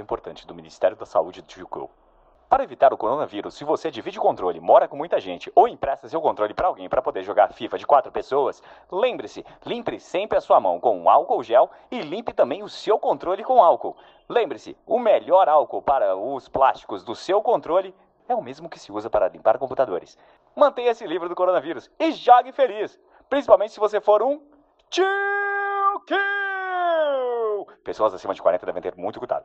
importante do Ministério da Saúde de Juku. Para evitar o coronavírus, se você divide o controle, mora com muita gente ou empresta seu controle para alguém para poder jogar FIFA de quatro pessoas, lembre-se, limpe sempre a sua mão com álcool gel e limpe também o seu controle com álcool. Lembre-se, o melhor álcool para os plásticos do seu controle é o mesmo que se usa para limpar computadores. Mantenha-se livre do coronavírus e jogue feliz, principalmente se você for um tio Pessoas acima de 40 devem ter muito cuidado.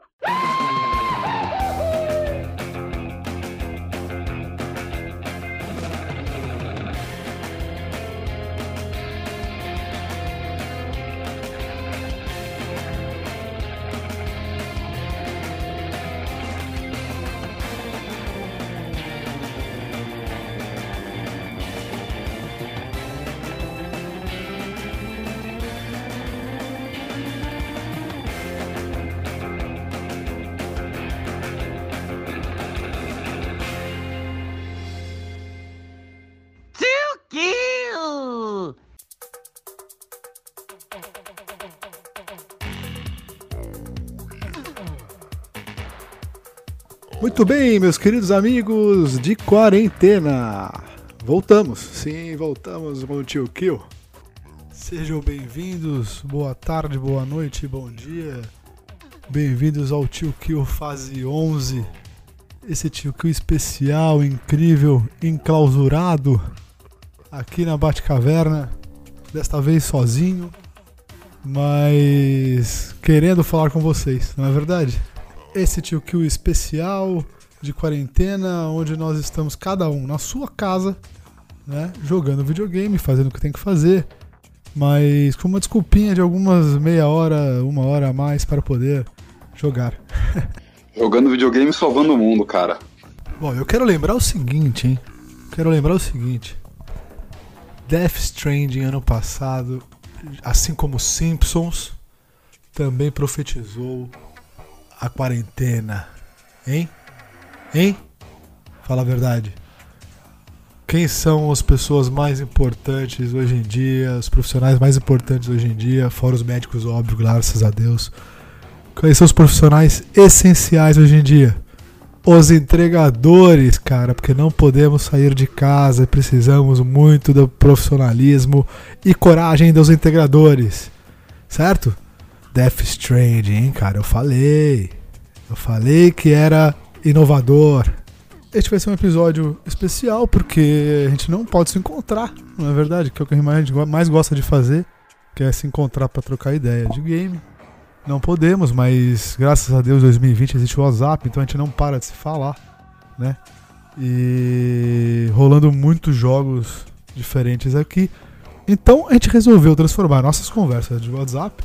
Muito bem, meus queridos amigos de quarentena. Voltamos, sim, voltamos com o Tio Kill. Sejam bem-vindos, boa tarde, boa noite, bom dia. Bem-vindos ao Tio Kill fase 11. Esse Tio Kill especial, incrível, enclausurado aqui na Batcaverna. Desta vez sozinho, mas querendo falar com vocês, não é verdade? Esse Tio Kill especial de quarentena, onde nós estamos cada um na sua casa, né, jogando videogame, fazendo o que tem que fazer, mas com uma desculpinha de algumas meia hora, uma hora a mais para poder jogar. Jogando videogame salvando o mundo, cara. Bom, eu quero lembrar o seguinte, hein? Quero lembrar o seguinte. Death Stranding ano passado, assim como Simpsons, também profetizou a quarentena? Hein? Hein? Fala a verdade. Quem são as pessoas mais importantes hoje em dia, os profissionais mais importantes hoje em dia, fora os médicos, óbvio, graças a Deus. Quais são os profissionais essenciais hoje em dia? Os entregadores, cara, porque não podemos sair de casa, precisamos muito do profissionalismo e coragem dos integradores, certo? Death Stranding, hein, cara? Eu falei. Eu falei que era inovador. Este vai ser um episódio especial porque a gente não pode se encontrar, não é verdade? Que é o que a gente mais gosta de fazer, que é se encontrar para trocar ideia de game. Não podemos, mas graças a Deus 2020 existe o WhatsApp, então a gente não para de se falar, né? E rolando muitos jogos diferentes aqui. Então a gente resolveu transformar nossas conversas de WhatsApp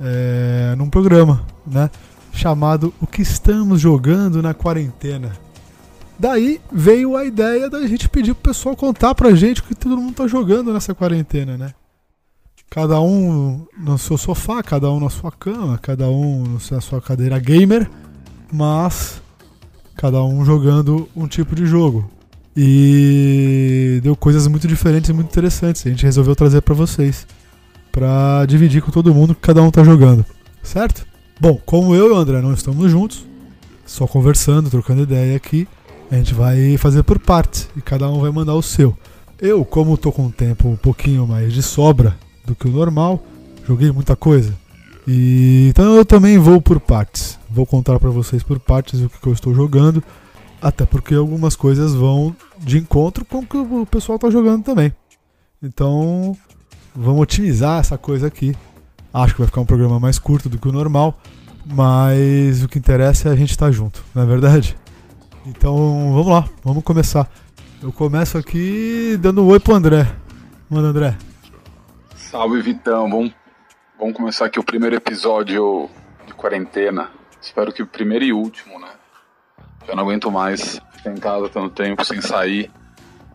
é, num programa, né? Chamado O que estamos jogando na quarentena. Daí veio a ideia da gente pedir pro pessoal contar pra gente o que todo mundo tá jogando nessa quarentena, né? Cada um no seu sofá, cada um na sua cama, cada um na sua cadeira gamer, mas cada um jogando um tipo de jogo. E deu coisas muito diferentes e muito interessantes. A gente resolveu trazer para vocês para dividir com todo mundo que cada um tá jogando, certo? Bom, como eu e o André não estamos juntos, só conversando, trocando ideia aqui, a gente vai fazer por partes e cada um vai mandar o seu. Eu, como tô com um tempo um pouquinho mais de sobra do que o normal, joguei muita coisa. E então eu também vou por partes. Vou contar para vocês por partes o que, eu estou jogando, até porque algumas coisas vão de encontro com o que o pessoal tá jogando também. Então, Vamos otimizar essa coisa aqui. Acho que vai ficar um programa mais curto do que o normal, mas o que interessa é a gente estar tá junto, não é verdade? Então vamos lá, vamos começar. Eu começo aqui dando um oi pro André. Manda, André. Salve, Vitão. Vamos, vamos começar aqui o primeiro episódio de quarentena. Espero que o primeiro e último, né? Já não aguento mais ficar em casa tanto tempo sem sair.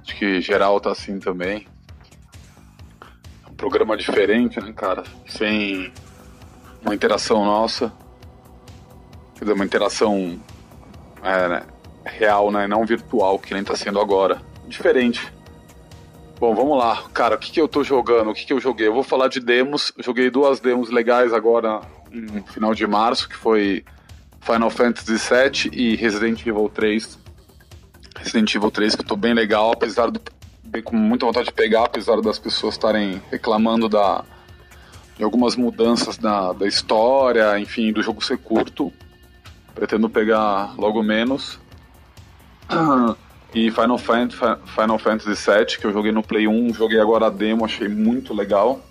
Acho que geral tá assim também programa diferente, né, cara? Sem uma interação nossa. Quer dizer, uma interação é, né, real, né? Não virtual, que nem tá sendo agora. Diferente. Bom, vamos lá. Cara, o que, que eu tô jogando? O que, que eu joguei? Eu vou falar de demos. Joguei duas demos legais agora no final de março, que foi Final Fantasy VII e Resident Evil 3. Resident Evil 3 que eu tô bem legal, apesar do bem com muita vontade de pegar, apesar das pessoas estarem reclamando da de algumas mudanças da, da história, enfim, do jogo ser curto. Pretendo pegar logo menos. E Final Fantasy, Final Fantasy VII, que eu joguei no Play 1, joguei agora a demo, achei muito legal.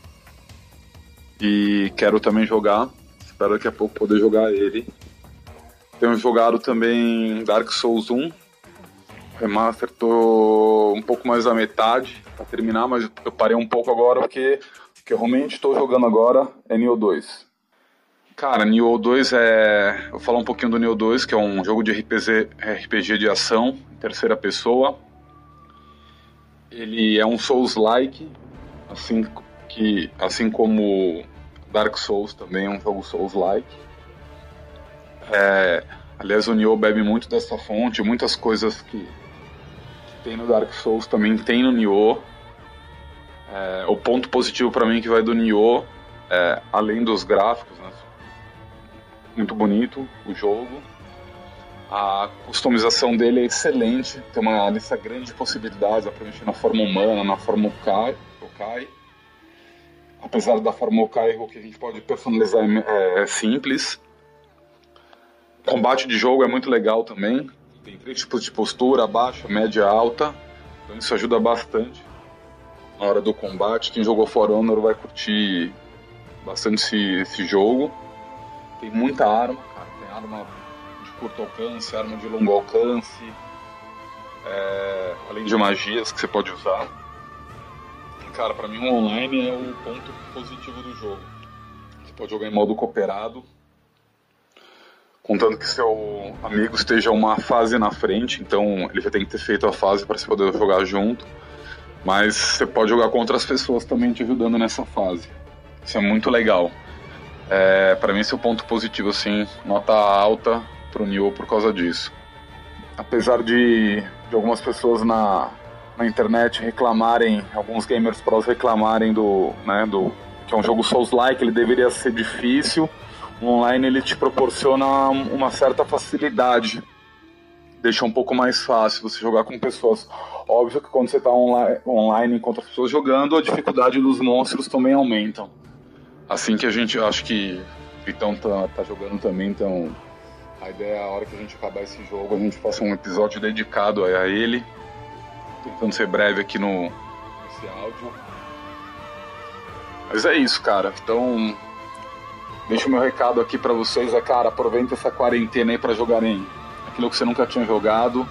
E quero também jogar. Espero daqui a pouco poder jogar ele. Tenho jogado também Dark Souls 1. Remaster, tô um pouco mais da metade para terminar, mas eu parei um pouco agora porque o que eu realmente estou jogando agora é Nioh 2. Cara, Nioh 2 é. Eu vou falar um pouquinho do Nioh 2, que é um jogo de RPG, RPG de ação, terceira pessoa. Ele é um Souls-like, assim, que, assim como Dark Souls também é um jogo Souls-like. É, aliás, o Nioh bebe muito dessa fonte, muitas coisas que tem no Dark Souls também tem no Nioh. É, o ponto positivo para mim que vai do Nioh, é, além dos gráficos, né, muito bonito o jogo. A customização dele é excelente, tem uma lista grande de possibilidades, pra mexer na forma humana, na forma Okai. Okai. Apesar da forma Okai, o que a gente pode personalizar é, é simples. O combate de jogo é muito legal também. Tem três tipos de postura, baixa, média alta. Então isso ajuda bastante na hora do combate. Quem jogou For Honor vai curtir bastante esse, esse jogo. Tem muita arma, cara. Tem arma de curto alcance, arma de longo alcance, é, além de magias que você pode usar. E, cara, pra mim o online é o ponto positivo do jogo. Você pode jogar em modo cooperado, contando que seu amigo esteja uma fase na frente, então ele já tem que ter feito a fase para você poder jogar junto. Mas você pode jogar com outras pessoas também te ajudando nessa fase. Isso é muito legal. É, para mim esse é o ponto positivo, assim, nota alta pro Nioh por causa disso. Apesar de, de algumas pessoas na, na internet reclamarem, alguns gamers pros reclamarem do, né, do que é um jogo Souls-like, ele deveria ser difícil. O online ele te proporciona uma certa facilidade, deixa um pouco mais fácil você jogar com pessoas. Óbvio que quando você está online, online enquanto as pessoas jogando, a dificuldade dos monstros também aumentam assim que a gente, acho que Vitão tá, tá jogando também, então a ideia é a hora que a gente acabar esse jogo, a gente faça um episódio dedicado a ele, tentando ser breve aqui no esse áudio. Mas é isso, cara. Então, deixa o meu recado aqui para vocês, é cara, aproveita essa quarentena aí para jogarem aquilo que você nunca tinha jogado.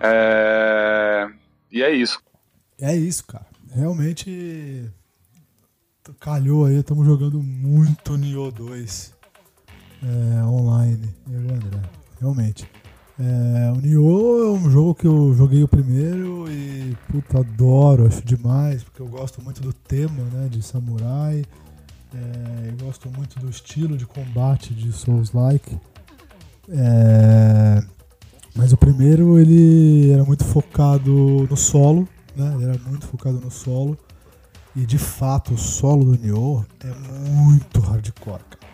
É... E é isso. É isso, cara. Realmente calhou aí, estamos jogando muito Nioh 2 é, online, eu e o André, realmente. É, o Nioh é um jogo que eu joguei o primeiro e puta, adoro, acho demais, porque eu gosto muito do tema né, de samurai, é, eu gosto muito do estilo de combate de Souls-like. É, mas o primeiro ele era muito focado no solo, né? Ele era muito focado no solo. E de fato, o solo do Nioh é muito hardcore, cara.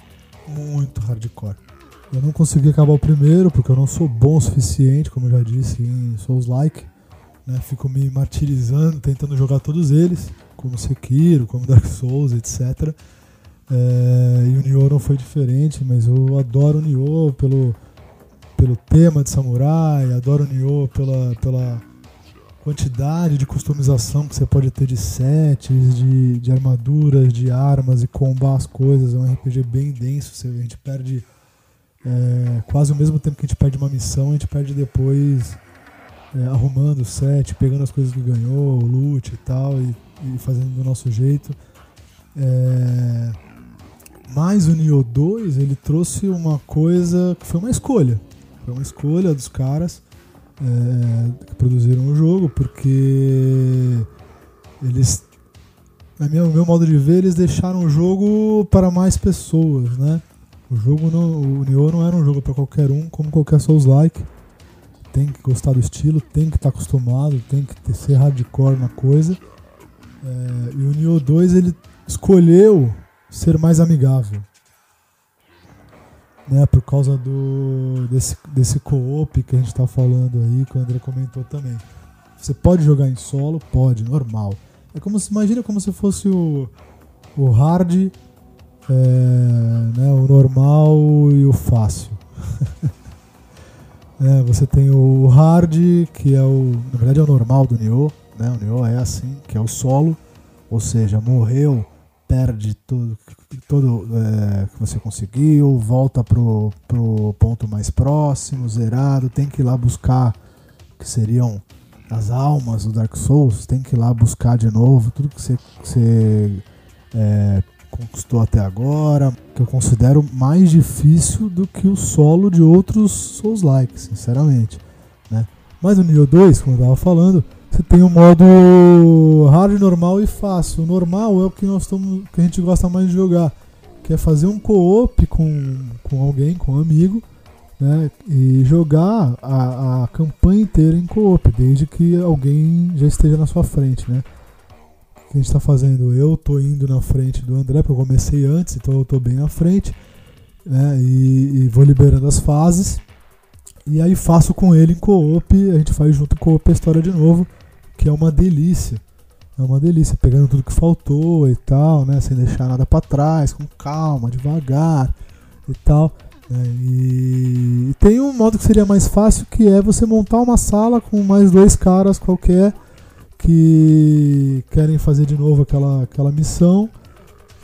Muito hardcore. Eu não consegui acabar o primeiro porque eu não sou bom o suficiente, como eu já disse, em Souls-like. Né? Fico me martirizando, tentando jogar todos eles, como Sekiro, como Dark Souls, etc. É, e o Nioh não foi diferente, mas eu adoro o Nioh pelo, pelo tema de samurai, adoro o Nioh pela, pela quantidade de customização que você pode ter de sets, de, de armaduras, de armas e combar as coisas. É um RPG bem denso. A gente perde é, quase o mesmo tempo que a gente perde uma missão, a gente perde depois é, arrumando o set, pegando as coisas que ganhou, o loot e tal, e, e fazendo do nosso jeito. É, mas o Nioh 2 ele trouxe uma coisa que foi uma escolha. Foi uma escolha dos caras é, que produziram o jogo, porque eles, no meu modo de ver, eles deixaram o jogo para mais pessoas, né? O jogo não, o Nioh não era um jogo para qualquer um, como qualquer Souls-like. Tem que gostar do estilo, tem que estar tá acostumado, tem que ter, ser hardcore na coisa. É, e o Nioh 2 ele escolheu ser mais amigável. né, por causa do desse, desse co-op que a gente está falando aí, que o André comentou também. Você pode jogar em solo? Pode, normal. É como se, imagina como se fosse o, o hard, é, né, o normal e o fácil. é, você tem o hard, que é o, na verdade é o normal do Nioh, né, o Nioh é assim, que é o solo, ou seja, morreu, perde tudo, todo é, que você conseguiu, volta pro, pro ponto mais próximo, zerado, tem que ir lá buscar que seriam as almas do Dark Souls, tem que ir lá buscar de novo tudo que você, que você é, conquistou até agora, que eu considero mais difícil do que o solo de outros Souls-like, sinceramente. Né? Mas o Nioh 2, como eu estava falando, você tem o modo hard, normal e fácil. O normal é o que nós estamos, que a gente gosta mais de jogar, que é fazer um co-op com, com alguém, com um amigo, né? E jogar a, a campanha inteira em co-op, desde que alguém já esteja na sua frente, né? O que a gente está fazendo? Eu tô indo na frente do André, porque eu comecei antes, então eu tô bem na frente, né? E, e vou liberando as fases. E aí faço com ele em co-op, a gente faz junto com a história de novo que é uma delícia. É uma delícia, pegando tudo que faltou e tal, né? Sem deixar nada para trás, com calma, devagar e tal. Né? E... e tem um modo que seria mais fácil, que é você montar uma sala com mais dois caras qualquer que querem fazer de novo aquela, aquela missão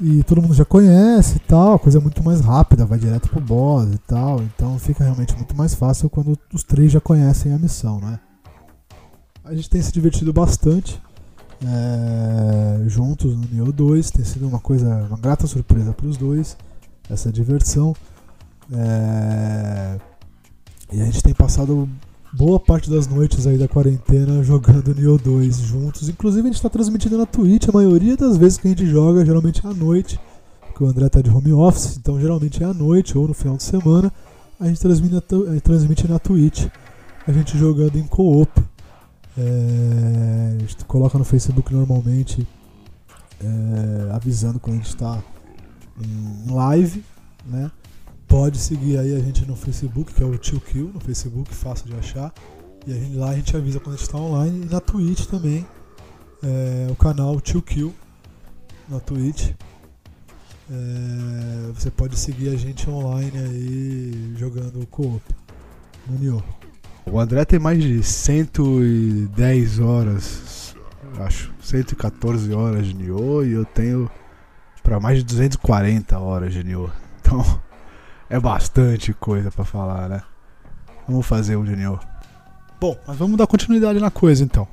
e todo mundo já conhece e tal, a coisa é muito mais rápida, vai direto pro boss e tal, então fica realmente muito mais fácil quando os três já conhecem a missão, né? A gente tem se divertido bastante é, juntos no Neo 2. Tem sido uma coisa, uma grata surpresa para os dois, essa diversão. É, e a gente tem passado boa parte das noites aí da quarentena jogando Neo 2 juntos. Inclusive a gente está transmitindo na Twitch a maioria das vezes que a gente joga, geralmente é à noite, porque o André está de home office, então geralmente é à noite ou no final de semana. A gente transmite, transmite na Twitch, a gente jogando em co-op. É, a gente coloca no Facebook normalmente é, avisando quando a gente está em live, né? Pode seguir aí a gente no Facebook, que é o Tio Kill, no Facebook, fácil de achar. E a gente, lá a gente avisa quando a gente está online. E na Twitch também, é, o canal Tio Kill, na Twitch. É, você pode seguir a gente online aí jogando co-op no Nioh. O André tem mais de 110 horas, acho, 114 horas de Nioh e eu tenho para mais de 240 horas de Nioh. Então, é bastante coisa para falar, né? Vamos fazer o de Nioh. Bom, mas vamos dar continuidade na coisa então.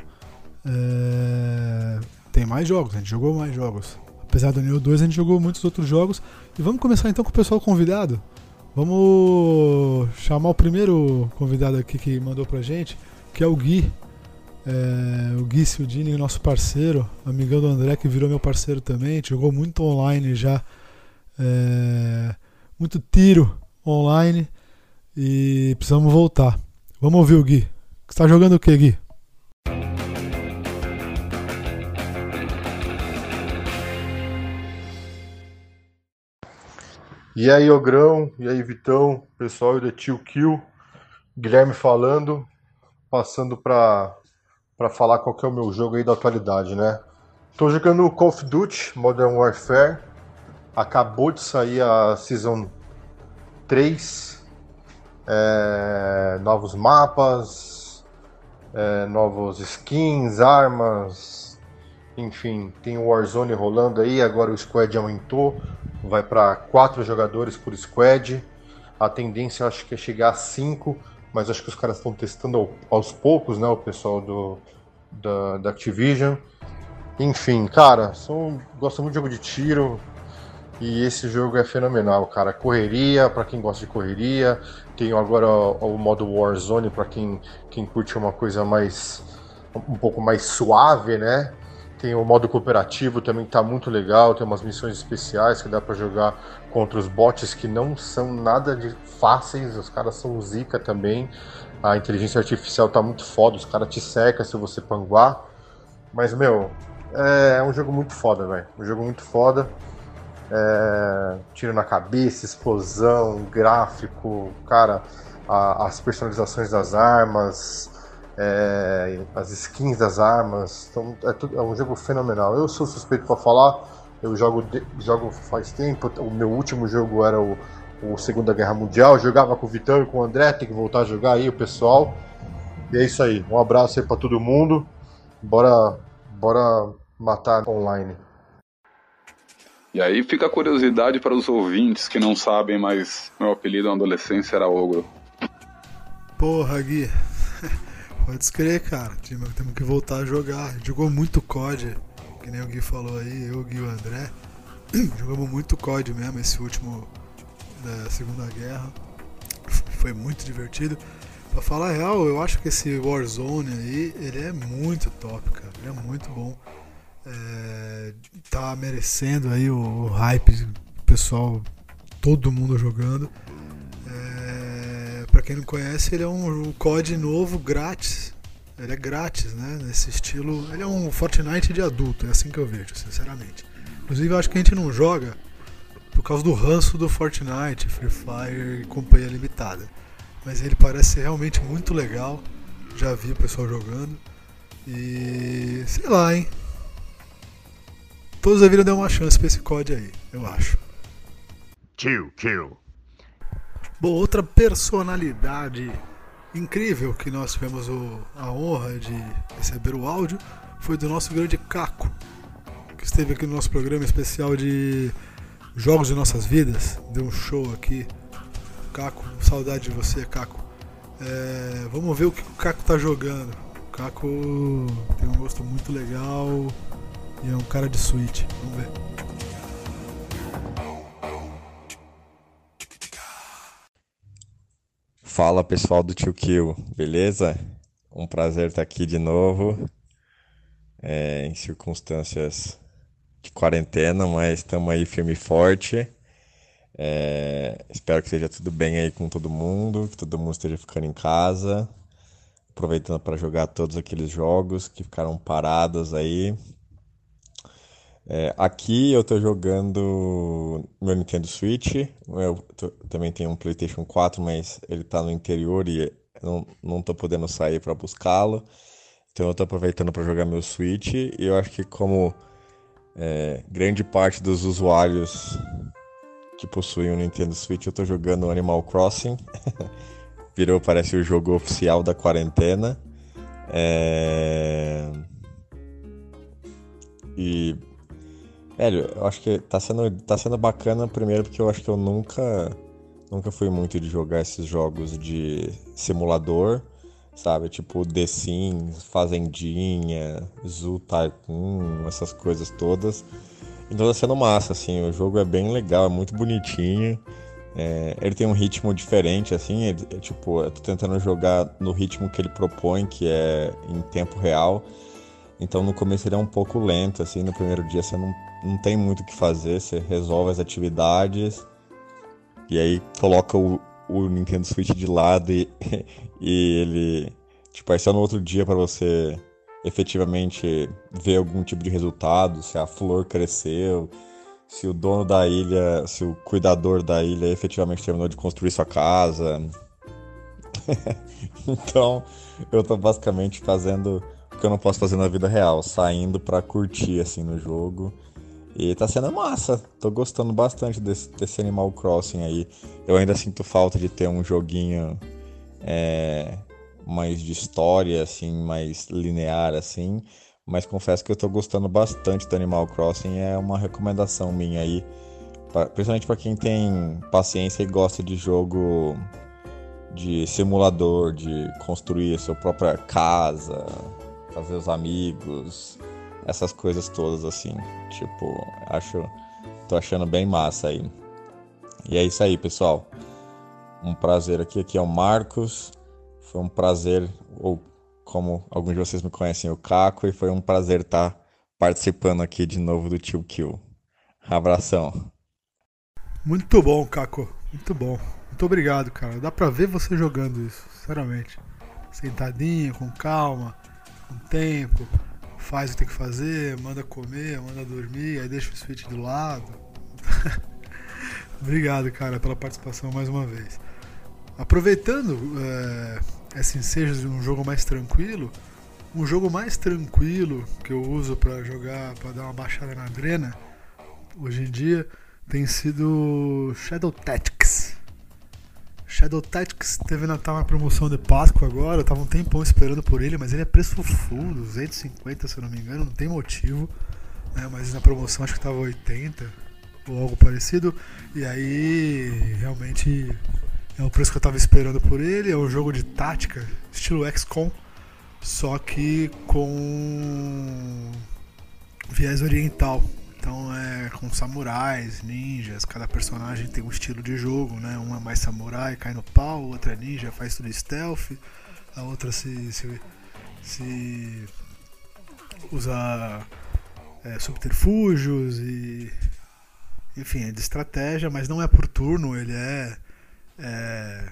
É... Tem mais jogos, a gente jogou mais jogos. Apesar do Nioh 2, a gente jogou muitos outros jogos. E vamos começar então com o pessoal convidado. Vamos chamar o primeiro convidado aqui que mandou pra gente, que é o Gui. É, o Gui Sildini, nosso parceiro, amigão do André, que virou meu parceiro também, jogou muito online já. É, muito tiro online e precisamos voltar. Vamos ouvir o Gui. Você tá jogando o que, Gui? E aí, Ogrão, e aí, Vitão, pessoal do Tio Kill, Guilherme falando, passando para falar qual que é o meu jogo aí da atualidade, né? Tô jogando Call of Duty Modern Warfare, acabou de sair a Season 3, é, novos mapas, é, novos skins, armas, enfim, tem o Warzone rolando aí, agora o Squad aumentou, vai para quatro jogadores por squad. A tendência acho que é chegar a cinco, mas acho que os caras estão testando aos poucos, né? O pessoal do, da, da Activision. Enfim, cara, sou, gosto muito de jogo de tiro e esse jogo é fenomenal, cara. Correria, para quem gosta de correria. Tenho agora o, o modo Warzone para quem, quem curte uma coisa mais um pouco mais suave, né? Tem o modo cooperativo também que tá muito legal, tem umas missões especiais que dá para jogar contra os bots que não são nada de fáceis, os caras são zica também. A inteligência artificial tá muito foda, os caras te secam se você panguar. Mas, meu, é um jogo muito foda, velho. Um jogo muito foda. É, tiro na cabeça, explosão, gráfico, cara, a, as personalizações das armas, é, as skins das armas. Então, é, tudo, é, um jogo fenomenal. Eu sou suspeito para falar, eu jogo, de, jogo faz tempo. O meu último jogo era o, o Segunda Guerra Mundial. Eu jogava com o Vitão e com o André, tem que voltar a jogar aí, o pessoal. E é isso aí. Um abraço aí para todo mundo. Bora, bora matar online. E aí fica a curiosidade para os ouvintes que não sabem, mas meu apelido na adolescência era Ogro. Porra, Gui. Pode escrever, cara. Temos que voltar a jogar. Jogou muito COD, que nem o Gui falou aí, eu, o Gui e o André. Jogamos muito COD mesmo, esse último da Segunda Guerra. Foi muito divertido. Pra falar a real, eu acho que esse Warzone aí, ele é muito top, cara. Ele é muito bom. É, tá merecendo aí o, o hype pessoal, todo mundo jogando. Quem não conhece, ele é um, um COD novo, grátis. Ele é grátis, né? Nesse estilo. Ele é um Fortnite de adulto, é assim que eu vejo, sinceramente. Inclusive, eu acho que a gente não joga por causa do ranço do Fortnite, Free Fire e companhia limitada. Mas ele parece realmente muito legal. Já vi o pessoal jogando. E sei lá, hein? Todos deveriam dar uma chance pra esse COD aí, eu acho. Kill, kill. Bom, outra personalidade incrível que nós tivemos o, a honra de receber o áudio foi do nosso grande Caco, que esteve aqui no nosso programa especial de Jogos de Nossas Vidas. Deu um show aqui Caco, saudade de você, Caco. É, vamos ver o que o Caco tá jogando. O Caco tem um gosto muito legal e é um cara de suíte. Vamos ver. Fala pessoal do Tio Kill, beleza? Um prazer estar aqui de novo, é, em circunstâncias de quarentena, mas estamos aí firme e forte. É, espero que seja tudo bem aí com todo mundo, que todo mundo esteja ficando em casa, aproveitando para jogar todos aqueles jogos que ficaram parados aí. É, aqui eu estou jogando meu Nintendo Switch, eu tô, também tenho um PlayStation 4, mas ele está no interior e não, não tô podendo sair para buscá-lo. Então eu estou aproveitando para jogar meu Switch e eu acho que como é, grande parte dos usuários que possuem um Nintendo Switch, eu tô jogando Animal Crossing. Virou, parece, o jogo oficial da quarentena. É... E. Velho, eu acho que tá sendo, tá sendo bacana, primeiro, porque eu acho que eu nunca. Nunca fui muito de jogar esses jogos de simulador, sabe? Tipo The Sims, Fazendinha, Zoo Tycoon, essas coisas todas. Então tá sendo massa, assim, o jogo é bem legal, é muito bonitinho. É, ele tem um ritmo diferente, assim, é, é, tipo, eu tô tentando jogar no ritmo que ele propõe, que é em tempo real. Então no começo ele é um pouco lento, assim, no primeiro dia você não, não tem muito o que fazer, você resolve as atividades e aí coloca o, o Nintendo Switch de lado e, e ele. Tipo, aí só no outro dia para você efetivamente ver algum tipo de resultado, se a flor cresceu, se o dono da ilha, se o cuidador da ilha efetivamente terminou de construir sua casa. então, eu tô basicamente fazendo o que eu não posso fazer na vida real, saindo para curtir assim no jogo. E tá sendo massa, tô gostando bastante desse, desse Animal Crossing aí. Eu ainda sinto falta de ter um joguinho é, mais de história, assim, mais linear, assim. Mas confesso que eu tô gostando bastante do Animal Crossing, é uma recomendação minha aí. Pra, principalmente para quem tem paciência e gosta de jogo de simulador, de construir a sua própria casa, fazer os amigos, essas coisas todas assim. Tipo, acho. tô achando bem massa aí. E é isso aí, pessoal. Um prazer aqui. Aqui é o Marcos. Foi um prazer, ou como alguns de vocês me conhecem, o Caco, e foi um prazer estar participando aqui de novo do Tio Kill. Abração. Muito bom, Caco. Muito bom. Muito obrigado, cara. Dá pra ver você jogando isso, sinceramente. Sentadinho, com calma, com tempo. Faz o que tem que fazer, manda comer, manda dormir, aí deixa o Switch do lado. Obrigado, cara, pela participação mais uma vez. Aproveitando é, esse ensejo de um jogo mais tranquilo, um jogo mais tranquilo que eu uso para jogar, para dar uma baixada na adrena, hoje em dia, tem sido Shadow Tactics. Shadow Tactics teve na, tá uma promoção de Páscoa agora, eu tava um tempão esperando por ele, mas ele é preço full, 250 se eu não me engano, não tem motivo. Né, mas na promoção acho que tava 80 ou algo parecido. E aí realmente é o preço que eu tava esperando por ele. É um jogo de tática, estilo XCOM, só que com viés oriental. Então é com samurais, ninjas, cada personagem tem um estilo de jogo, né? Um é mais samurai, cai no pau, outra é ninja, faz tudo stealth, a outra se, se, se usa é, subterfúgios e enfim, é de estratégia, mas não é por turno, ele é, é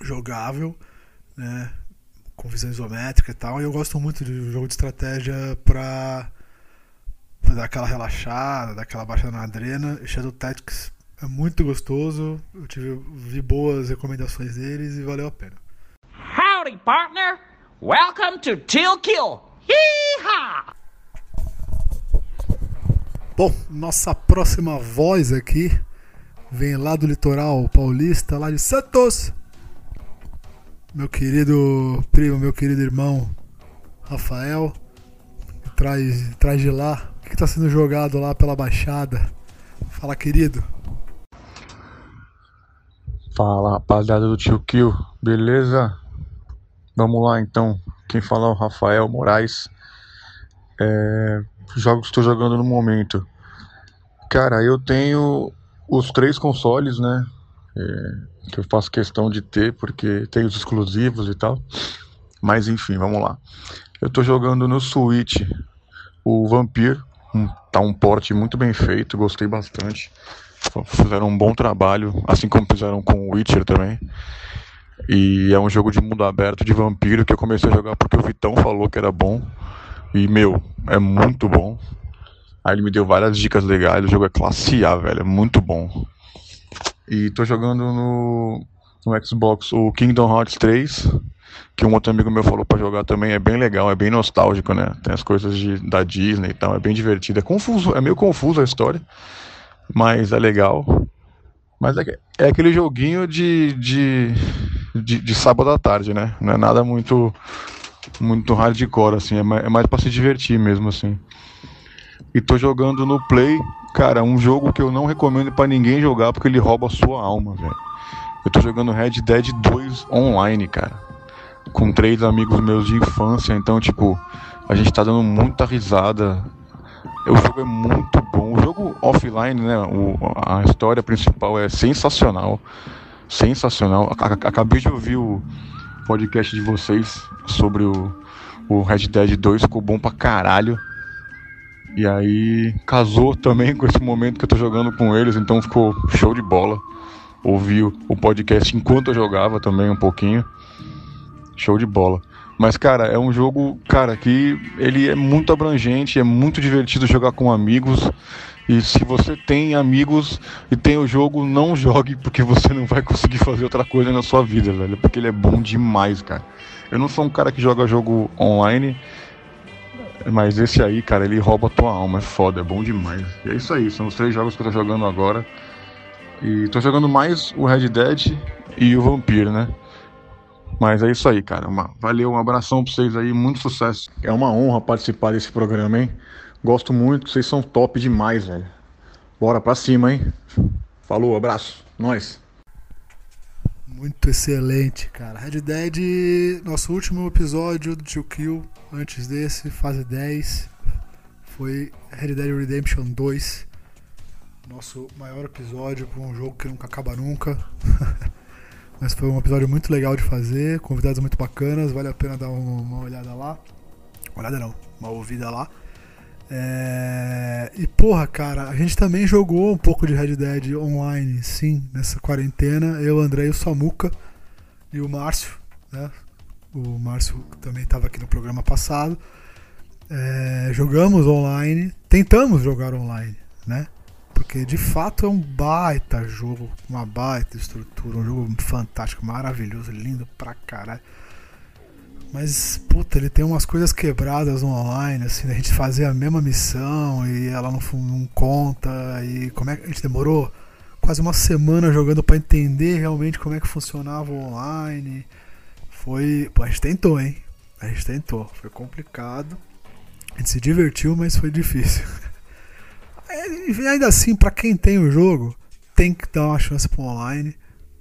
jogável, né? Com visão isométrica e tal. E eu gosto muito de jogo de estratégia pra dar aquela relaxada, dar aquela baixada na adrena. Shadow Tactics é muito gostoso. Eu tive, vi boas recomendações deles e valeu a pena. Howdy, partner! Welcome to Till Kill! Bom, nossa próxima voz aqui vem lá do litoral paulista, lá de Santos. Meu querido primo, meu querido irmão Rafael, traz, traz de lá que está sendo jogado lá pela Baixada? Fala, querido. Fala, rapaziada do Tio Kill, beleza? Vamos lá então. Quem fala é o Rafael Moraes. É, jogos que estou jogando no momento. Cara, eu tenho os três consoles, né? É, que eu faço questão de ter, porque tem os exclusivos e tal. Mas enfim, vamos lá. Eu tô jogando no Switch o Vampir, um, tá um porte muito bem feito, gostei bastante. Fizeram um bom trabalho, assim como fizeram com o Witcher também. E é um jogo de mundo aberto de vampiro que eu comecei a jogar porque o Vitão falou que era bom. E meu, é muito bom. Aí ele me deu várias dicas legais. O jogo é classe A, velho, é muito bom. E tô jogando no, no Xbox o Kingdom Hearts 3 que um outro amigo meu falou para jogar também, é bem legal, é bem nostálgico, né? Tem as coisas de, da Disney e tal, é bem divertido. É confuso, é meio confuso a história, mas é legal. Mas é, é aquele joguinho de, de, de, de, sábado à tarde, né? Não é nada muito muito hardcore, assim, é mais, é mais pra se divertir mesmo, assim. E tô jogando no Play, cara, um jogo que eu não recomendo para ninguém jogar porque ele rouba a sua alma, velho. Eu tô jogando Red Dead 2 online, cara com três amigos meus de infância, então, tipo, a gente tá dando muita risada. O jogo é muito bom. O jogo offline, né? O, a história principal é sensacional. Sensacional. Acabei de ouvir o podcast de vocês sobre o, o Red Dead 2, ficou bom pra caralho. E aí casou também com esse momento que eu tô jogando com eles, então ficou show de bola. Ouvi o podcast enquanto eu jogava também um pouquinho. Show de bola. Mas, cara, é um jogo, cara, que ele é muito abrangente, é muito divertido jogar com amigos. E se você tem amigos e tem o jogo, não jogue, porque você não vai conseguir fazer outra coisa na sua vida, velho. Porque ele é bom demais, cara. Eu não sou um cara que joga jogo online, mas esse aí, cara, ele rouba a tua alma. É foda, é bom demais. E é isso aí, são os três jogos que eu tô jogando agora. E tô jogando mais o Red Dead e o Vampire, né? Mas é isso aí, cara. Uma, valeu, um abração pra vocês aí, muito sucesso. É uma honra participar desse programa, hein? Gosto muito, vocês são top demais, velho. Bora pra cima, hein? Falou, abraço, nós. Muito excelente, cara. Red Dead, nosso último episódio do Tio Kill, antes desse, fase 10, foi Red Dead Redemption 2. Nosso maior episódio para um jogo que nunca acaba nunca. Mas foi um episódio muito legal de fazer, convidados muito bacanas, vale a pena dar uma olhada lá. Olhada não, uma ouvida lá. É... E porra, cara, a gente também jogou um pouco de Red Dead online, sim, nessa quarentena. Eu, André o Samuca e o Márcio, né? O Márcio também estava aqui no programa passado. É... Jogamos online, tentamos jogar online, né? Porque de fato é um baita jogo, uma baita estrutura, um jogo fantástico, maravilhoso, lindo pra caralho. Mas, puta, ele tem umas coisas quebradas no online, assim, a gente fazer a mesma missão e ela não, não conta, e como é que a gente demorou quase uma semana jogando para entender realmente como é que funcionava o online. Foi. Pô, a gente tentou, hein? A gente tentou. Foi complicado. A gente se divertiu, mas foi difícil. E ainda assim, para quem tem o jogo, tem que dar uma chance pro online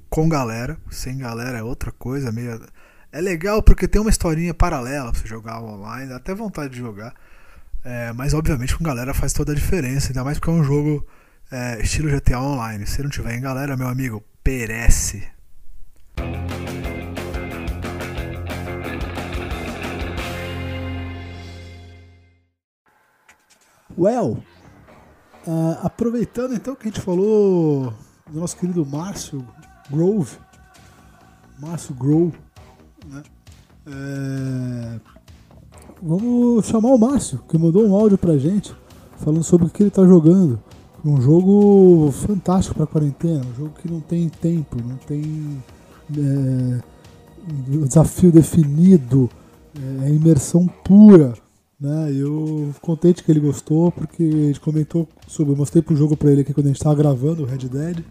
com galera. Sem galera é outra coisa, meio. É legal porque tem uma historinha paralela pra você jogar online, dá até vontade de jogar. É, mas obviamente com galera faz toda a diferença, ainda mais porque é um jogo é, estilo GTA Online. Se não tiver em galera, meu amigo, perece. Well, uh, aproveitando então que a gente falou do nosso querido Márcio Grove, Márcio Grove, né? É... Vamos chamar o Márcio, que mandou um áudio pra gente falando sobre o que ele tá jogando. Um jogo fantástico para quarentena, um jogo que não tem tempo, não tem é, desafio definido, é imersão pura. Né? Eu contente que ele gostou, porque a gente comentou sobre. Eu mostrei pro jogo para ele aqui quando a gente estava gravando o Red Dead.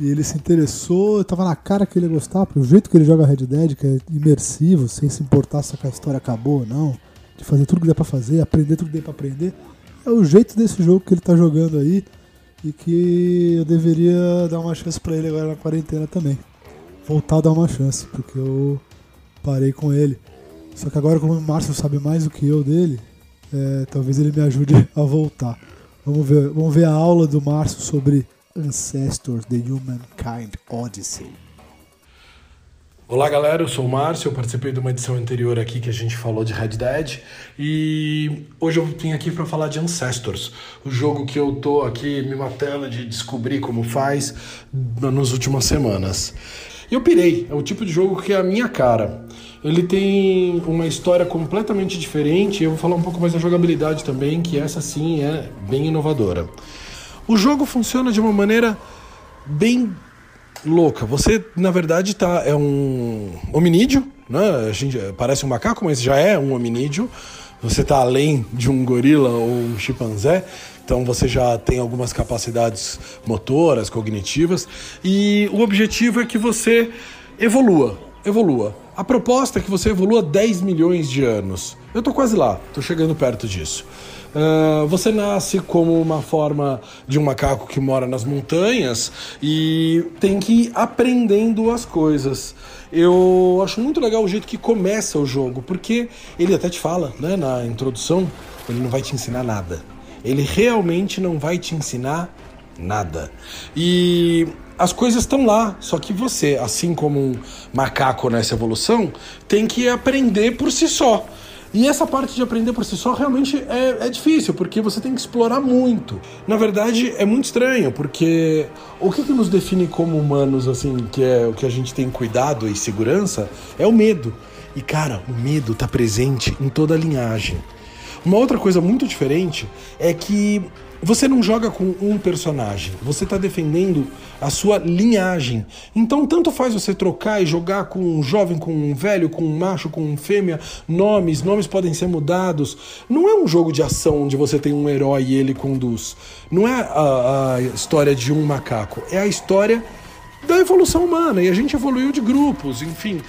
E ele se interessou, estava na cara que ele ia gostar, porque o jeito que ele joga Red Dead, que é imersivo, sem se importar se a história acabou ou não, de fazer tudo que dá para fazer, aprender tudo que dá para aprender é o jeito desse jogo que ele tá jogando aí e que eu deveria dar uma chance para ele agora na quarentena também. Voltar a dar uma chance, porque eu parei com ele. Só que agora, como o Márcio sabe mais do que eu dele, é, talvez ele me ajude a voltar. Vamos ver, vamos ver a aula do Márcio sobre Ancestors The Humankind Odyssey. Olá galera, eu sou o Márcio, eu participei de uma edição anterior aqui que a gente falou de Red Dead e hoje eu vim aqui para falar de Ancestors, o jogo que eu tô aqui me matando de descobrir como faz nas últimas semanas. E eu pirei, é o tipo de jogo que é a minha cara. Ele tem uma história completamente diferente, eu vou falar um pouco mais da jogabilidade também, que essa sim é bem inovadora. O jogo funciona de uma maneira bem louca. Você, na verdade, tá, é um hominídeo, né? A gente, parece um macaco, mas já é um hominídeo. Você está além de um gorila ou um chimpanzé, então você já tem algumas capacidades motoras, cognitivas, e o objetivo é que você evolua, evolua. A proposta é que você evolua 10 milhões de anos. Eu tô quase lá, tô chegando perto disso. Uh, você nasce como uma forma de um macaco que mora nas montanhas e tem que ir aprendendo as coisas. Eu acho muito legal o jeito que começa o jogo, porque ele até te fala, né, na introdução, ele não vai te ensinar nada. Ele realmente não vai te ensinar nada. E as coisas estão lá, só que você, assim como um macaco nessa evolução, tem que aprender por si só. E essa parte de aprender por si só realmente é, é difícil, porque você tem que explorar muito. Na verdade, é muito estranho, porque o que, que nos define como humanos, assim, que é o que a gente tem cuidado e segurança, é o medo. E cara, o medo está presente em toda a linhagem. Uma outra coisa muito diferente é que você não joga com um personagem, você está defendendo a sua linhagem. Então, tanto faz você trocar e jogar com um jovem, com um velho, com um macho, com um fêmea, nomes, nomes podem ser mudados. Não é um jogo de ação onde você tem um herói e ele conduz. Não é a, a história de um macaco, é a história da evolução humana e a gente evoluiu de grupos, enfim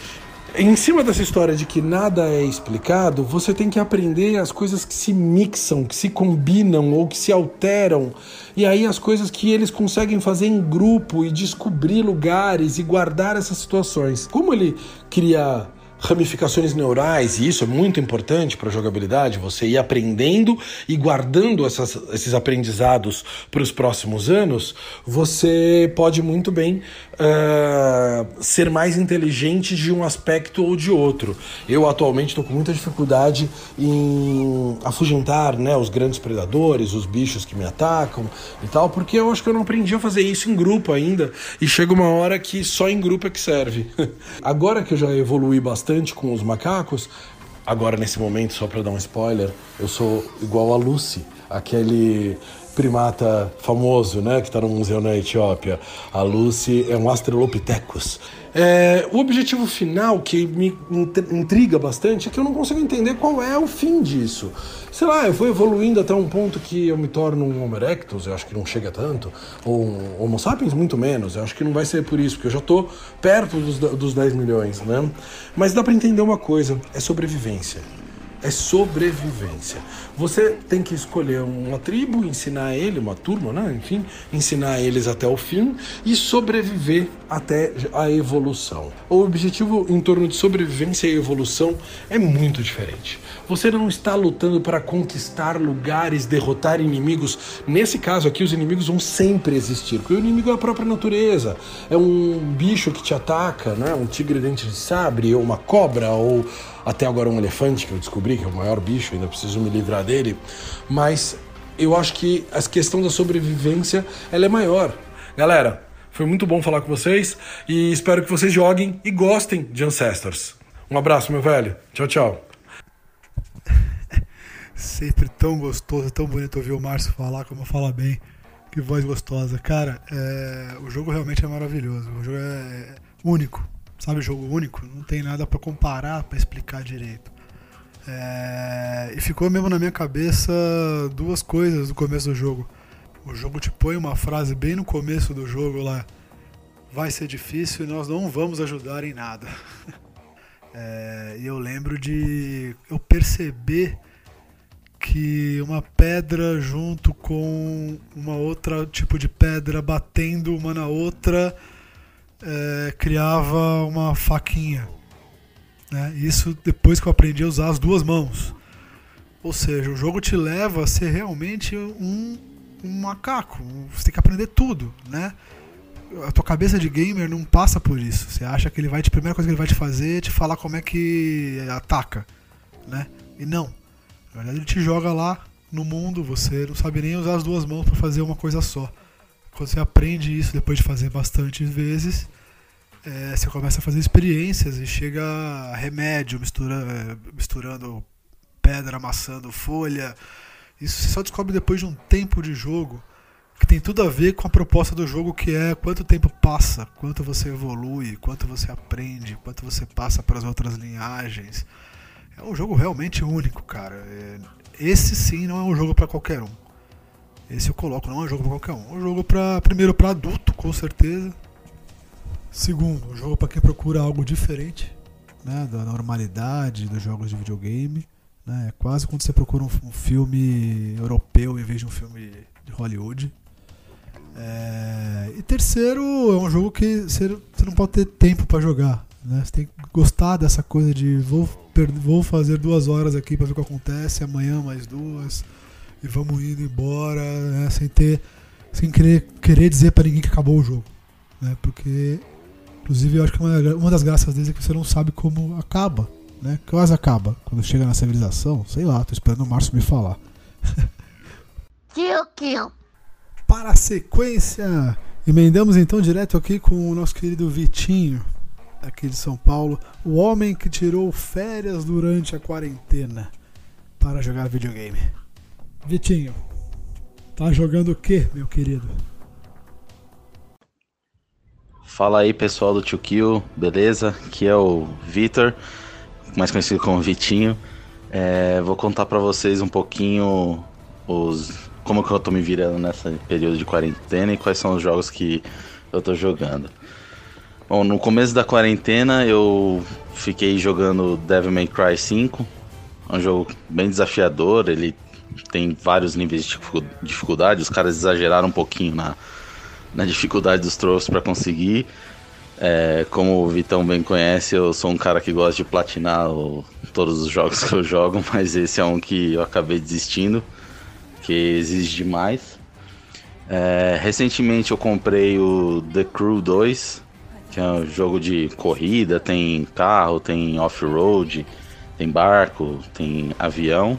em cima dessa história de que nada é explicado, você tem que aprender as coisas que se mixam, que se combinam ou que se alteram. E aí as coisas que eles conseguem fazer em grupo e descobrir lugares e guardar essas situações. Como ele cria ramificações neurais, e isso é muito importante para a jogabilidade, você ir aprendendo e guardando essas, esses aprendizados para os próximos anos, você pode muito bem uh, ser mais inteligente de um aspecto ou de outro. Eu atualmente estou com muita dificuldade em afugentar né, os grandes predadores, os bichos que me atacam e tal, porque eu acho que eu não aprendi a fazer isso em grupo ainda, e chega uma hora que só em grupo é que serve. Agora que eu já evolui bastante, bastante com os macacos. Agora, nesse momento, só para dar um spoiler, eu sou igual a Lucy, aquele primata famoso, né, que está no museu na Etiópia. A Lucy é um Australopithecus. É, o objetivo final que me intriga bastante é que eu não consigo entender qual é o fim disso. Sei lá, eu vou evoluindo até um ponto que eu me torno um Homo erectus, eu acho que não chega tanto, ou um Homo sapiens muito menos, eu acho que não vai ser por isso, porque eu já estou perto dos, dos 10 milhões, né? Mas dá para entender uma coisa, é sobrevivência é sobrevivência. Você tem que escolher uma tribo, ensinar ele, uma turma, né? enfim, ensinar eles até o fim e sobreviver até a evolução. O objetivo em torno de sobrevivência e evolução é muito diferente. Você não está lutando para conquistar lugares, derrotar inimigos. Nesse caso aqui, os inimigos vão sempre existir, porque o inimigo é a própria natureza. É um bicho que te ataca, né? um tigre dente de sabre, ou uma cobra, ou até agora um elefante que eu descobri que é o maior bicho, ainda preciso me livrar dele, mas eu acho que a questão da sobrevivência ela é maior. Galera, foi muito bom falar com vocês e espero que vocês joguem e gostem de Ancestors. Um abraço, meu velho. Tchau, tchau. Sempre tão gostoso, tão bonito ouvir o Márcio falar, como fala bem. Que voz gostosa. Cara, é... o jogo realmente é maravilhoso. O jogo é único sabe, jogo único, não tem nada para comparar, para explicar direito. É, e ficou mesmo na minha cabeça duas coisas do começo do jogo. O jogo te põe uma frase bem no começo do jogo lá: vai ser difícil e nós não vamos ajudar em nada. É, e eu lembro de eu perceber que uma pedra junto com uma outra tipo de pedra batendo uma na outra é, criava uma faquinha. Né? Isso depois que eu aprendi a usar as duas mãos. Ou seja, o jogo te leva a ser realmente um, um macaco. Você tem que aprender tudo, né? A tua cabeça de gamer não passa por isso. Você acha que ele vai, a primeira coisa que ele vai te fazer é te falar como é que ataca, né? E não. Na verdade, ele te joga lá no mundo, você não sabe nem usar as duas mãos para fazer uma coisa só. Quando você aprende isso depois de fazer bastante vezes, é, você começa a fazer experiências e chega remédio mistura, é, misturando pedra, amassando folha. Isso você só descobre depois de um tempo de jogo que tem tudo a ver com a proposta do jogo que é quanto tempo passa, quanto você evolui, quanto você aprende, quanto você passa para as outras linhagens. É um jogo realmente único, cara. É, esse sim não é um jogo para qualquer um. Esse eu coloco, não é um jogo para qualquer um. É um jogo para primeiro para adulto, com certeza. Segundo, um jogo para quem procura algo diferente, né, da normalidade dos jogos de videogame. Né, é quase quando você procura um, um filme europeu em vez de um filme de Hollywood. É... E terceiro, é um jogo que você, você não pode ter tempo para jogar. Né? Você tem que gostar dessa coisa de vou, vou fazer duas horas aqui para ver o que acontece, amanhã mais duas e vamos indo embora, né, sem ter, sem querer, querer dizer para ninguém que acabou o jogo, né, porque, inclusive, eu acho que uma, uma das graças deles é que você não sabe como acaba, né, quase acaba, quando chega na civilização, sei lá, tô esperando o Márcio me falar. Kill, kill. Para a sequência, emendamos então direto aqui com o nosso querido Vitinho, aqui de São Paulo, o homem que tirou férias durante a quarentena para jogar videogame. Vitinho, tá jogando o que, meu querido? Fala aí pessoal do Tio Kill, beleza? Aqui é o Vitor, mais conhecido como Vitinho. É, vou contar para vocês um pouquinho os como que eu tô me virando nessa período de quarentena e quais são os jogos que eu tô jogando. Bom, no começo da quarentena eu fiquei jogando Devil May Cry 5, é um jogo bem desafiador, ele tem vários níveis de dificuldade, os caras exageraram um pouquinho na, na dificuldade dos troféus para conseguir. É, como o Vitão bem conhece, eu sou um cara que gosta de platinar o, todos os jogos que eu jogo, mas esse é um que eu acabei desistindo, que exige demais. É, recentemente eu comprei o The Crew 2, que é um jogo de corrida, tem carro, tem off-road, tem barco, tem avião.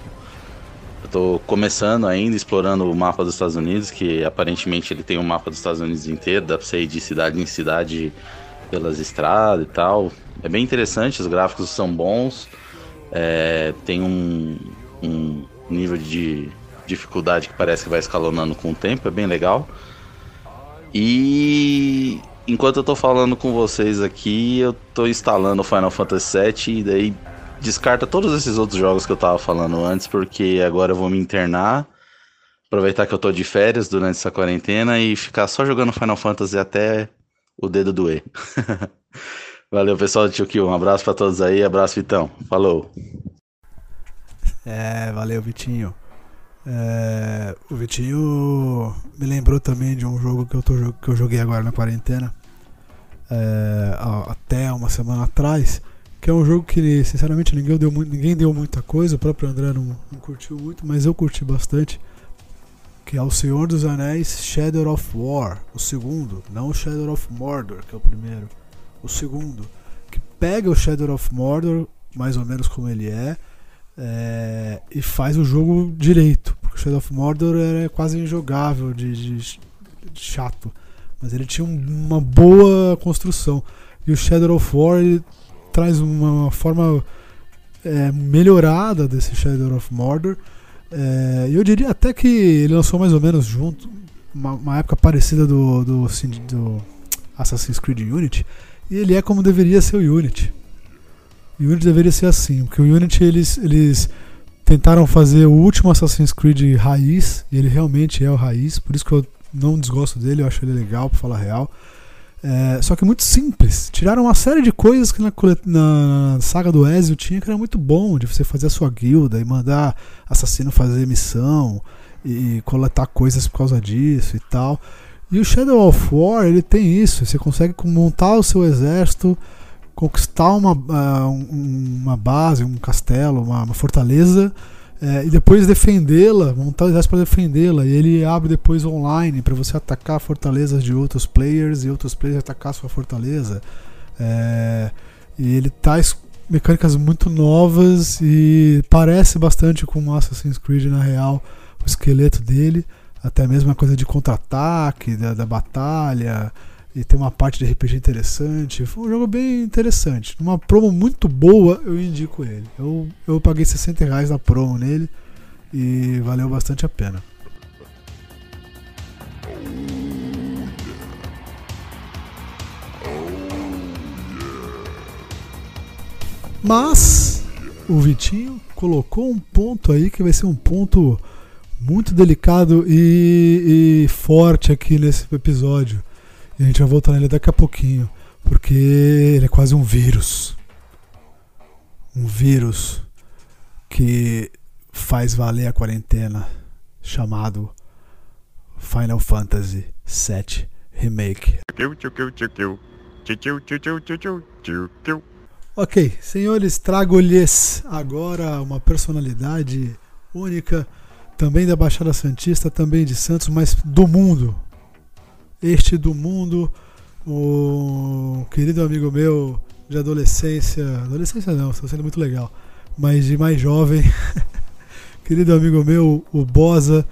Eu tô começando ainda, explorando o mapa dos Estados Unidos, que aparentemente ele tem um mapa dos Estados Unidos inteiro, dá pra você ir de cidade em cidade pelas estradas e tal. É bem interessante, os gráficos são bons, é, tem um, um nível de dificuldade que parece que vai escalonando com o tempo, é bem legal. E enquanto eu tô falando com vocês aqui, eu tô instalando o Final Fantasy VII e daí descarta todos esses outros jogos que eu tava falando antes, porque agora eu vou me internar, aproveitar que eu tô de férias durante essa quarentena e ficar só jogando Final Fantasy até o dedo doer. Valeu, pessoal do Tio Kill. Um abraço para todos aí. Abraço, Vitão. Falou. É, valeu, Vitinho. É, o Vitinho me lembrou também de um jogo que eu, tô, que eu joguei agora na quarentena. É, até uma semana atrás. Que é um jogo que, sinceramente, ninguém deu, ninguém deu muita coisa. O próprio André não, não curtiu muito, mas eu curti bastante. Que é o Senhor dos Anéis Shadow of War, o segundo. Não o Shadow of Mordor, que é o primeiro o segundo, que pega o Shadow of Mordor, mais ou menos como ele é, é e faz o jogo direito. Porque Shadow of Mordor era quase injogável, de, de, de chato. Mas ele tinha uma boa construção. E o Shadow of War traz uma forma é, melhorada desse Shadow of Mordor. É, eu diria até que ele lançou mais ou menos junto, uma, uma época parecida do, do, do Assassin's Creed Unity. E ele é como deveria ser o Unity. Unity deveria ser assim, porque o Unity eles, eles tentaram fazer o último Assassin's Creed raiz, e ele realmente é o raiz, por isso que eu não desgosto dele, eu acho ele legal, pra falar real. É, só que é muito simples. Tiraram uma série de coisas que na, na, saga do Ezio tinha que era muito bom, de você fazer a sua guilda e mandar assassino fazer missão e coletar coisas por causa disso e tal. E o Shadow of War ele tem isso, você consegue montar o seu exército, conquistar uma, uh, uma base, um castelo, uma, uma fortaleza é, e depois defendê-la, montar o exército para defendê-la. E ele abre depois online para você atacar fortalezas de outros players e outros players atacar sua fortaleza. É, e ele traz mecânicas muito novas e parece bastante com Assassin's Creed na real, o esqueleto dele até mesmo a coisa de contra-ataque, da, da, batalha, e tem uma parte de RPG interessante. Foi um jogo bem interessante. Uma promo muito boa, eu indico ele. Eu, eu paguei 60 reais na promo nele e valeu bastante a pena. Mas o Vitinho colocou um ponto aí que vai ser um ponto muito delicado e, e, forte aqui nesse episódio. E a gente vai voltar nele daqui a pouquinho, porque ele é quase um vírus. Um vírus que faz valer a quarentena, chamado Final Fantasy VII Remake. Ok, senhores, trago-lhes agora uma personalidade única também da Baixada Santista, também de Santos, mas do mundo. Este do mundo, o querido amigo meu de adolescência, adolescência não, estou sendo muito legal, mas de mais jovem, querido amigo meu, o Bosa,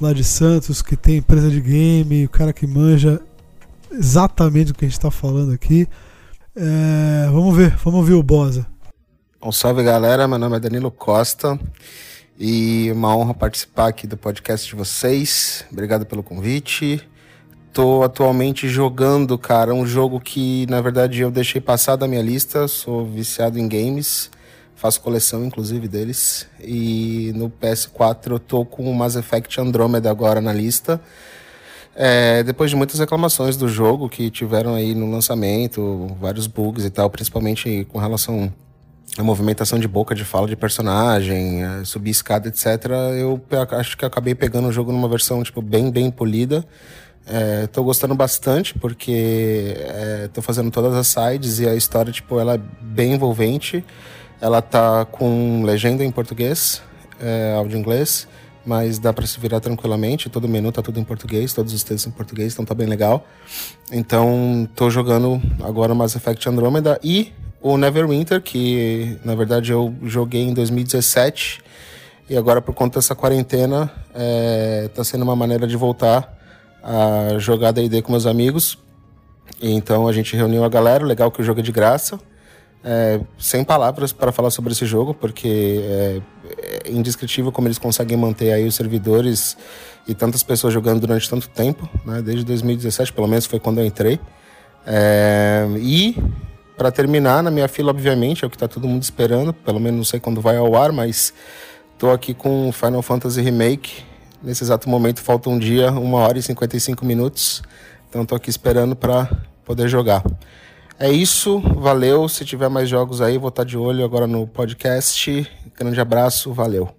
lá de Santos, que tem empresa de game, o cara que manja exatamente o que a gente está falando aqui. É, vamos ver, vamos ouvir o Bosa. Um salve galera, meu nome é Danilo Costa. E uma honra participar aqui do podcast de vocês. Obrigado pelo convite. Tô atualmente jogando, cara, um jogo que na verdade eu deixei passar da minha lista. Sou viciado em games, faço coleção inclusive deles. E no PS4 eu tô com o Mass Effect Andromeda agora na lista. É, depois de muitas reclamações do jogo que tiveram aí no lançamento, vários bugs e tal, principalmente com relação a movimentação de boca, de fala de personagem, subir escada, etc. Eu acho que acabei pegando o jogo numa versão tipo bem, bem polida. É, tô gostando bastante porque é, tô fazendo todas as sides e a história tipo ela é bem envolvente. Ela tá com legenda em português, é, áudio em inglês, mas dá para se virar tranquilamente. Todo menu tá tudo em português, todos os textos em português, então tá bem legal. Então tô jogando agora Mass Effect Andromeda e o Neverwinter, que na verdade eu joguei em 2017 e agora por conta dessa quarentena está é, sendo uma maneira de voltar a jogar D&D com meus amigos. E, então a gente reuniu a galera, legal que o jogo é de graça. É, sem palavras para falar sobre esse jogo, porque é, é indescritível como eles conseguem manter aí os servidores e tantas pessoas jogando durante tanto tempo, né? Desde 2017, pelo menos foi quando eu entrei. É, e para terminar, na minha fila, obviamente, é o que tá todo mundo esperando, pelo menos não sei quando vai ao ar, mas tô aqui com Final Fantasy Remake. Nesse exato momento falta um dia, uma hora e 55 minutos. Então tô aqui esperando para poder jogar. É isso, valeu. Se tiver mais jogos aí, vou estar de olho agora no podcast. Grande abraço, valeu.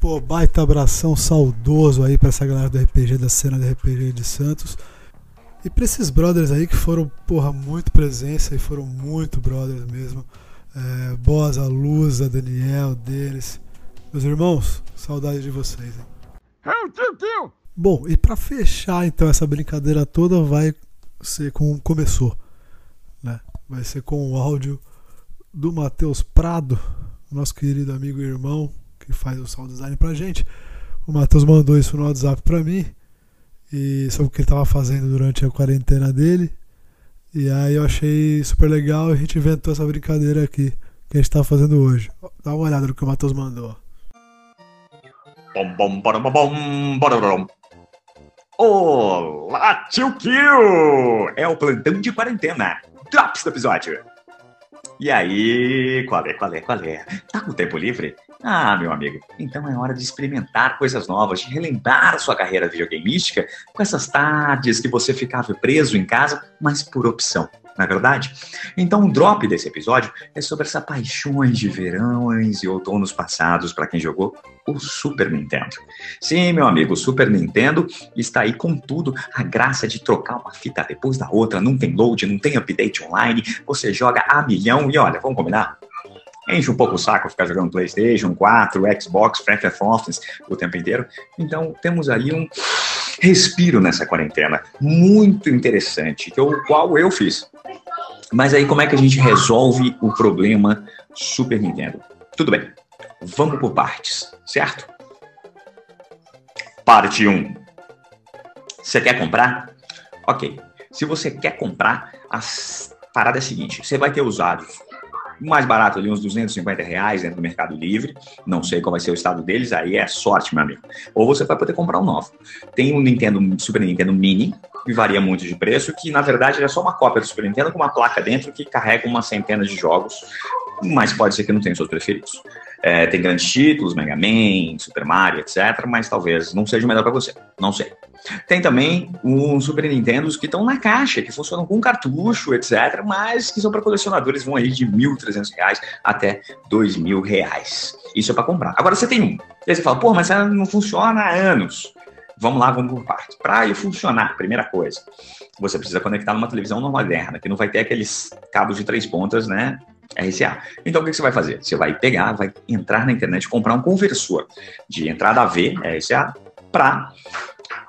Pô, baita abração saudoso aí pra essa galera do RPG, da cena do RPG de Santos. E pra esses brothers aí que foram, porra, muito presença e foram muito brothers mesmo. É, Boas, a Luz, a Daniel, deles. Meus irmãos, saudade de vocês, hein? Bom, e para fechar então essa brincadeira toda vai ser com começou, né? Vai ser com o áudio do Matheus Prado, nosso querido amigo e irmão que faz o sound design pra gente. O Matheus mandou isso no WhatsApp pra mim e sobre o que ele estava fazendo durante a quarentena dele. E aí eu achei super legal e a gente inventou essa brincadeira aqui que a gente está fazendo hoje. Dá uma olhada no que o Matheus mandou. Olá, tio Kill! É o plantão de quarentena. Drops do episódio. E aí, qual é, qual é, qual é? Tá com tempo livre? Ah, meu amigo, então é hora de experimentar coisas novas, de relembrar sua carreira videogameística com essas tardes que você ficava preso em casa, mas por opção não é verdade? Então, o drop desse episódio é sobre essas paixões de verões e outonos passados para quem jogou o Super Nintendo. Sim, meu amigo, o Super Nintendo está aí com tudo, a graça de trocar uma fita depois da outra, não tem load, não tem update online, você joga a milhão e olha, vamos combinar? Enche um pouco o saco ficar jogando PlayStation 4, Xbox, Office o tempo inteiro. Então, temos aí um respiro nessa quarentena muito interessante, que o qual eu fiz. Mas aí, como é que a gente resolve o problema Super Nintendo? Tudo bem, vamos por partes, certo? Parte 1. Você quer comprar? Ok. Se você quer comprar, a parada é a seguinte: você vai ter usados mais barato ali, uns 250 reais dentro do Mercado Livre. Não sei qual vai ser o estado deles, aí é sorte, meu amigo. Ou você vai poder comprar um novo. Tem um Nintendo, Super Nintendo Mini, que varia muito de preço, que na verdade é só uma cópia do Super Nintendo com uma placa dentro que carrega uma centena de jogos, mas pode ser que não tenha seus preferidos. É, tem grandes títulos, Mega Man, Super Mario, etc., mas talvez não seja o melhor para você. Não sei. Tem também uns Super Nintendos que estão na caixa, que funcionam com cartucho, etc., mas que são para colecionadores, vão aí de R$ 1.300 até R$ 2.000. Isso é para comprar. Agora você tem um. E aí você fala, pô, mas ela não funciona há anos. Vamos lá, vamos por partes. Para ele funcionar, primeira coisa, você precisa conectar numa televisão moderna, que não vai ter aqueles cabos de três pontas, né? RCA. Então o que você vai fazer? Você vai pegar, vai entrar na internet, comprar um conversor de entrada AV, RCA, para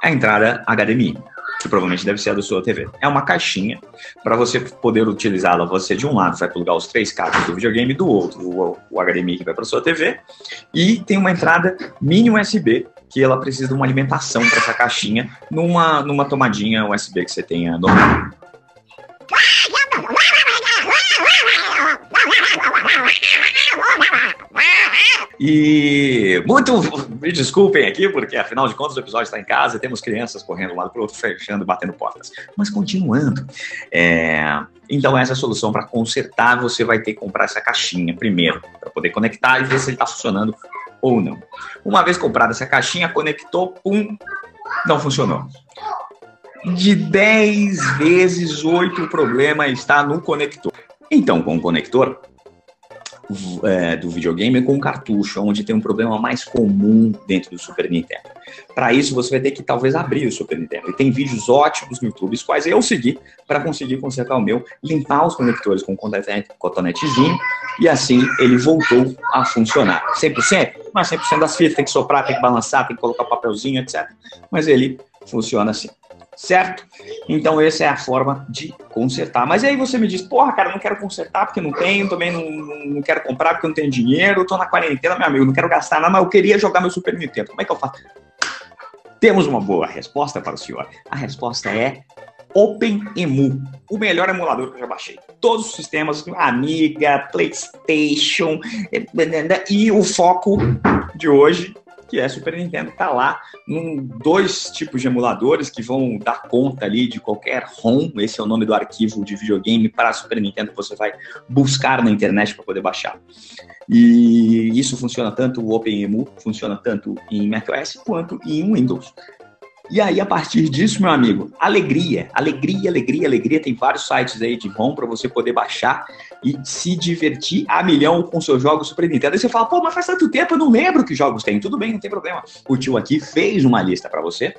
a entrada HDMI, que provavelmente deve ser a da sua TV. É uma caixinha para você poder utilizá-la. Você de um lado vai plugar os três cabos do videogame, do outro o, o HDMI que vai para sua TV e tem uma entrada mini USB que ela precisa de uma alimentação para essa caixinha numa numa tomadinha USB que você tenha no E muito me desculpem aqui, porque afinal de contas o episódio está em casa, temos crianças correndo um lado para o outro, fechando, batendo portas. Mas continuando, é... então essa é a solução para consertar, você vai ter que comprar essa caixinha primeiro, para poder conectar e ver se ele está funcionando ou não. Uma vez comprada essa caixinha, conectou, pum, não funcionou. De 10 vezes, 8 o problema está no conector. Então, com o conector, é, do videogame com cartucho, onde tem um problema mais comum dentro do Super Nintendo. Para isso, você vai ter que talvez abrir o Super Nintendo. E tem vídeos ótimos no YouTube, os quais eu segui para conseguir consertar o meu, limpar os conectores com cotonetezinho, e assim ele voltou a funcionar. 100%? Mas 100% das fitas tem que soprar, tem que balançar, tem que colocar papelzinho, etc. Mas ele funciona assim certo? Então essa é a forma de consertar. Mas aí você me diz, porra, cara, não quero consertar porque não tenho, também não, não quero comprar porque não tenho dinheiro, tô na quarentena, meu amigo, não quero gastar nada, mas eu queria jogar meu Super Nintendo. Como é que eu faço? Temos uma boa resposta para o senhor. A resposta é OpenEmu, o melhor emulador que eu já baixei. Todos os sistemas, Amiga, PlayStation, eh, e o foco de hoje que é Super Nintendo, tá lá num dois tipos de emuladores que vão dar conta ali de qualquer ROM, esse é o nome do arquivo de videogame para Super Nintendo que você vai buscar na internet para poder baixar. E isso funciona tanto o OpenEMU, funciona tanto em macOS quanto em Windows. E aí, a partir disso, meu amigo, alegria, alegria, alegria, alegria. Tem vários sites aí de ROM para você poder baixar e se divertir a milhão com seus jogos Super Nintendo. Aí você fala, pô, mas faz tanto tempo, eu não lembro que jogos tem. Tudo bem, não tem problema. O tio aqui fez uma lista para você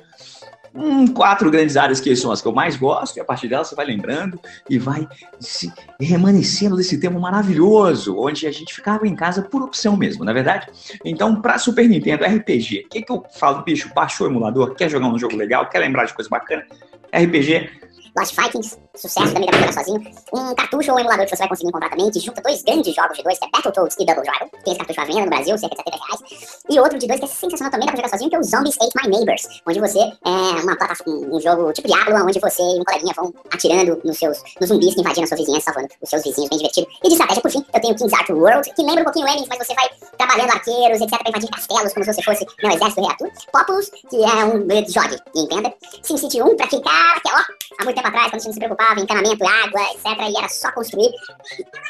hum, quatro grandes áreas que são as que eu mais gosto, e a partir delas você vai lembrando e vai se remanescendo desse tempo maravilhoso, onde a gente ficava em casa por opção mesmo, na é verdade? Então, para Super Nintendo, RPG, o que, que eu falo, bicho? Baixou o emulador, quer jogar um jogo legal, quer lembrar de coisa bacana? RPG, Lost Vikings, sucesso, também dá pra jogar sozinho. Um cartucho ou um emulador que você vai conseguir encontrar também, que junta dois grandes jogos de dois, que é Battletoads e Double Dragon. Tem esse cartucho à venda no Brasil, cerca de 70 reais. E outro de dois que é sensacional também, dá pra jogar sozinho, que é o Zombies Ate My Neighbors, onde você é uma plataforma, um jogo tipo Diablo, onde você e um coleguinha vão atirando nos seus nos zumbis que invadiram a sua vizinhança, salvando os seus vizinhos, bem divertido. E de estratégia, por fim, eu tenho King's Arthur World, que lembra um pouquinho o Emmys, mas você vai trabalhando arqueiros, etc, pra invadir castelos, como se você fosse no exército do rei. Populous, que é um jogue, entenda. SimCity 1, pra quem cara, que ó, há muito tempo atrás, quando a gente não se preocupava preocupava, encanamento, água, etc. E era só construir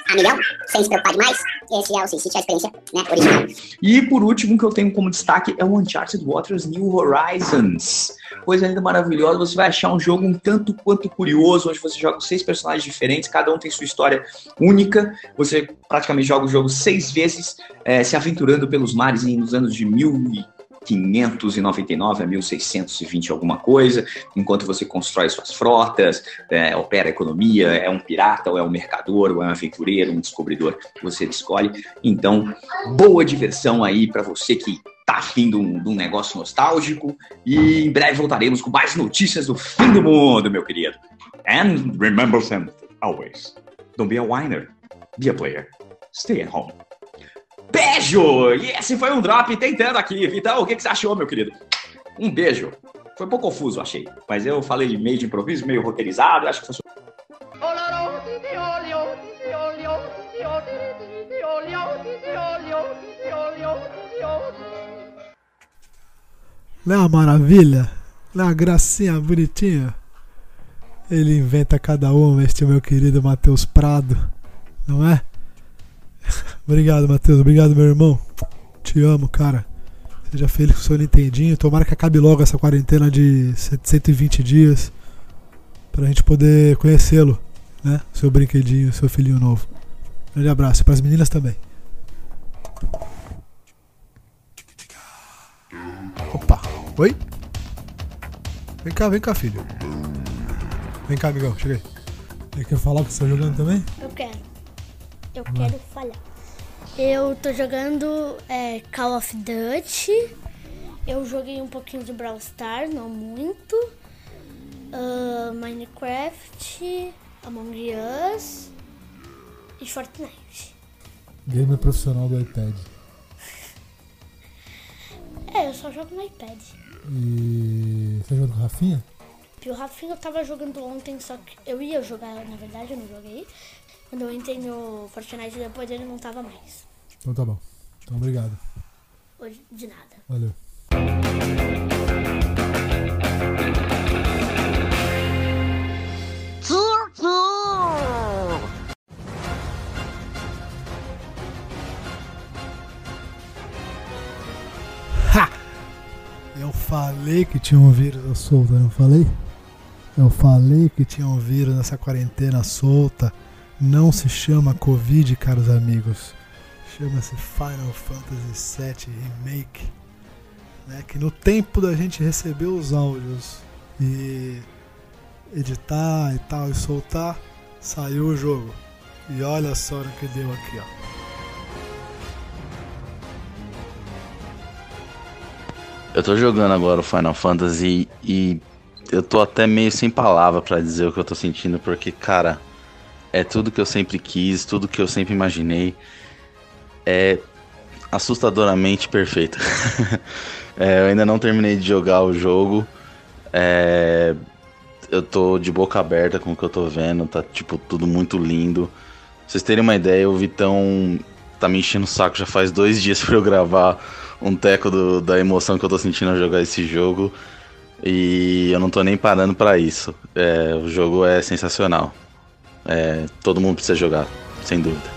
a milhão, sem se preocupar demais. Esse é o SimCity, a experiência né, original. E por último, que eu tenho como destaque é o Uncharted Waters New Horizons. Coisa linda, maravilhosa. Você vai achar um jogo um tanto quanto curioso, onde você joga seis personagens diferentes, cada um tem sua história única. Você praticamente joga o jogo seis vezes, é, se aventurando pelos mares nos anos de mil e 599 a 1620 alguma coisa, enquanto você constrói suas frotas, é, opera a economia, é um pirata, ou é um mercador, ou é um aventureiro, um descobridor, você escolhe. Então, boa diversão aí para você que tá afim de um, de um negócio nostálgico e em breve voltaremos com mais notícias do fim do mundo, meu querido. And remember something, always. Don't be a whiner, be a player. Stay at home. Beijo! E esse foi um drop tentando aqui. Vitão, o que, que você achou, meu querido? Um beijo. Foi um pouco confuso, achei. Mas eu falei meio de improviso, meio roteirizado. Acho que foi. Não é uma maravilha? Não é uma gracinha bonitinha? Ele inventa cada uma, este meu querido Matheus Prado, não é? Obrigado, Matheus. Obrigado, meu irmão. Te amo, cara. Seja feliz com o seu Nintendinho. Tomara que acabe logo essa quarentena de 120 dias. Pra gente poder conhecê-lo, né? Seu brinquedinho, seu filhinho novo. Grande abraço. E pras meninas também. Opa. Oi? Vem cá, vem cá, filho. Vem cá, amigão. Chega aí. Quer falar que você tá jogando também? Eu quero. Eu quero falhar. Eu tô jogando é, Call of Duty. Eu joguei um pouquinho de Brawl Stars, não muito. Uh, Minecraft, Among Us e Fortnite. Gamer profissional do iPad. É, eu só jogo no iPad. E. Você jogando com o Rafinha? E o Rafinha eu tava jogando ontem, só que eu ia jogar, na verdade, eu não joguei. Quando eu entrei no Fortnite depois ele não tava mais. Então tá bom. Então obrigado. Hoje, de nada. Valeu. Ha! Eu falei que tinha um vírus solto, não falei? Eu falei que tinha um vírus nessa quarentena solta. Não se chama Covid, caros amigos. Chama-se Final Fantasy VII Remake. Né? Que no tempo da gente receber os áudios e editar e tal e soltar, saiu o jogo. E olha só no que deu aqui, ó. Eu tô jogando agora o Final Fantasy e eu tô até meio sem palavra para dizer o que eu tô sentindo, porque, cara, é tudo que eu sempre quis, tudo que eu sempre imaginei. É assustadoramente perfeito. é, eu ainda não terminei de jogar o jogo. É, eu tô de boca aberta com o que eu tô vendo, tá tipo tudo muito lindo. Pra vocês terem uma ideia, o Vitão tá me enchendo o saco já faz dois dias pra eu gravar um teco do, da emoção que eu tô sentindo ao jogar esse jogo. E eu não tô nem parando para isso. É, o jogo é sensacional. É, todo mundo precisa jogar, sem dúvida.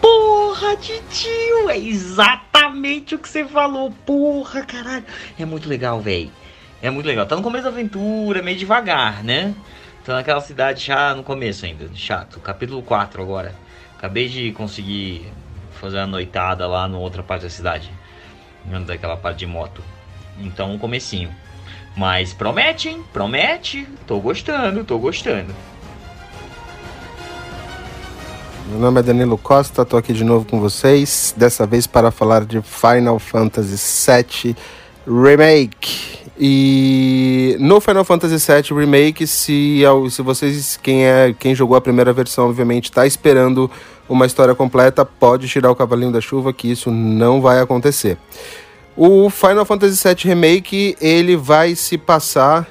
Porra, tio, é exatamente o que você falou. Porra, caralho. É muito legal, velho. É muito legal. Tá no começo da aventura, meio devagar, né? Tá naquela cidade já no começo ainda, chato. Capítulo 4 agora. Acabei de conseguir fazer uma noitada lá na outra parte da cidade. Daquela parte de moto. Então, um comecinho. Mas promete, hein? Promete. Tô gostando, tô gostando. Meu nome é Danilo Costa, tô aqui de novo com vocês. Dessa vez para falar de Final Fantasy VII Remake. E no Final Fantasy VII Remake, se, se vocês, quem, é, quem jogou a primeira versão, obviamente, está esperando uma história completa, pode tirar o cavalinho da chuva, que isso não vai acontecer. O Final Fantasy VII Remake ele vai se passar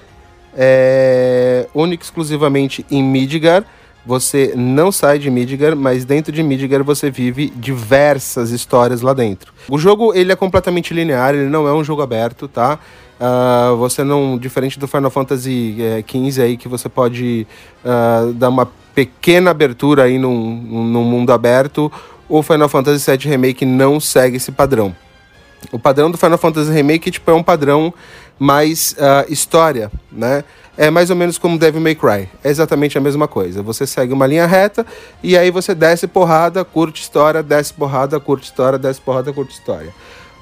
é, única exclusivamente em Midgar. Você não sai de Midgar, mas dentro de Midgar você vive diversas histórias lá dentro. O jogo ele é completamente linear, ele não é um jogo aberto, tá? Uh, você não, diferente do Final Fantasy XV é, aí, que você pode uh, dar uma pequena abertura aí num, num mundo aberto, o Final Fantasy VII Remake não segue esse padrão. O padrão do Final Fantasy Remake tipo, é um padrão mais uh, história, né? É mais ou menos como Devil May Cry. É exatamente a mesma coisa. Você segue uma linha reta e aí você desce porrada, curte história, desce porrada, curte história, desce porrada, curte história.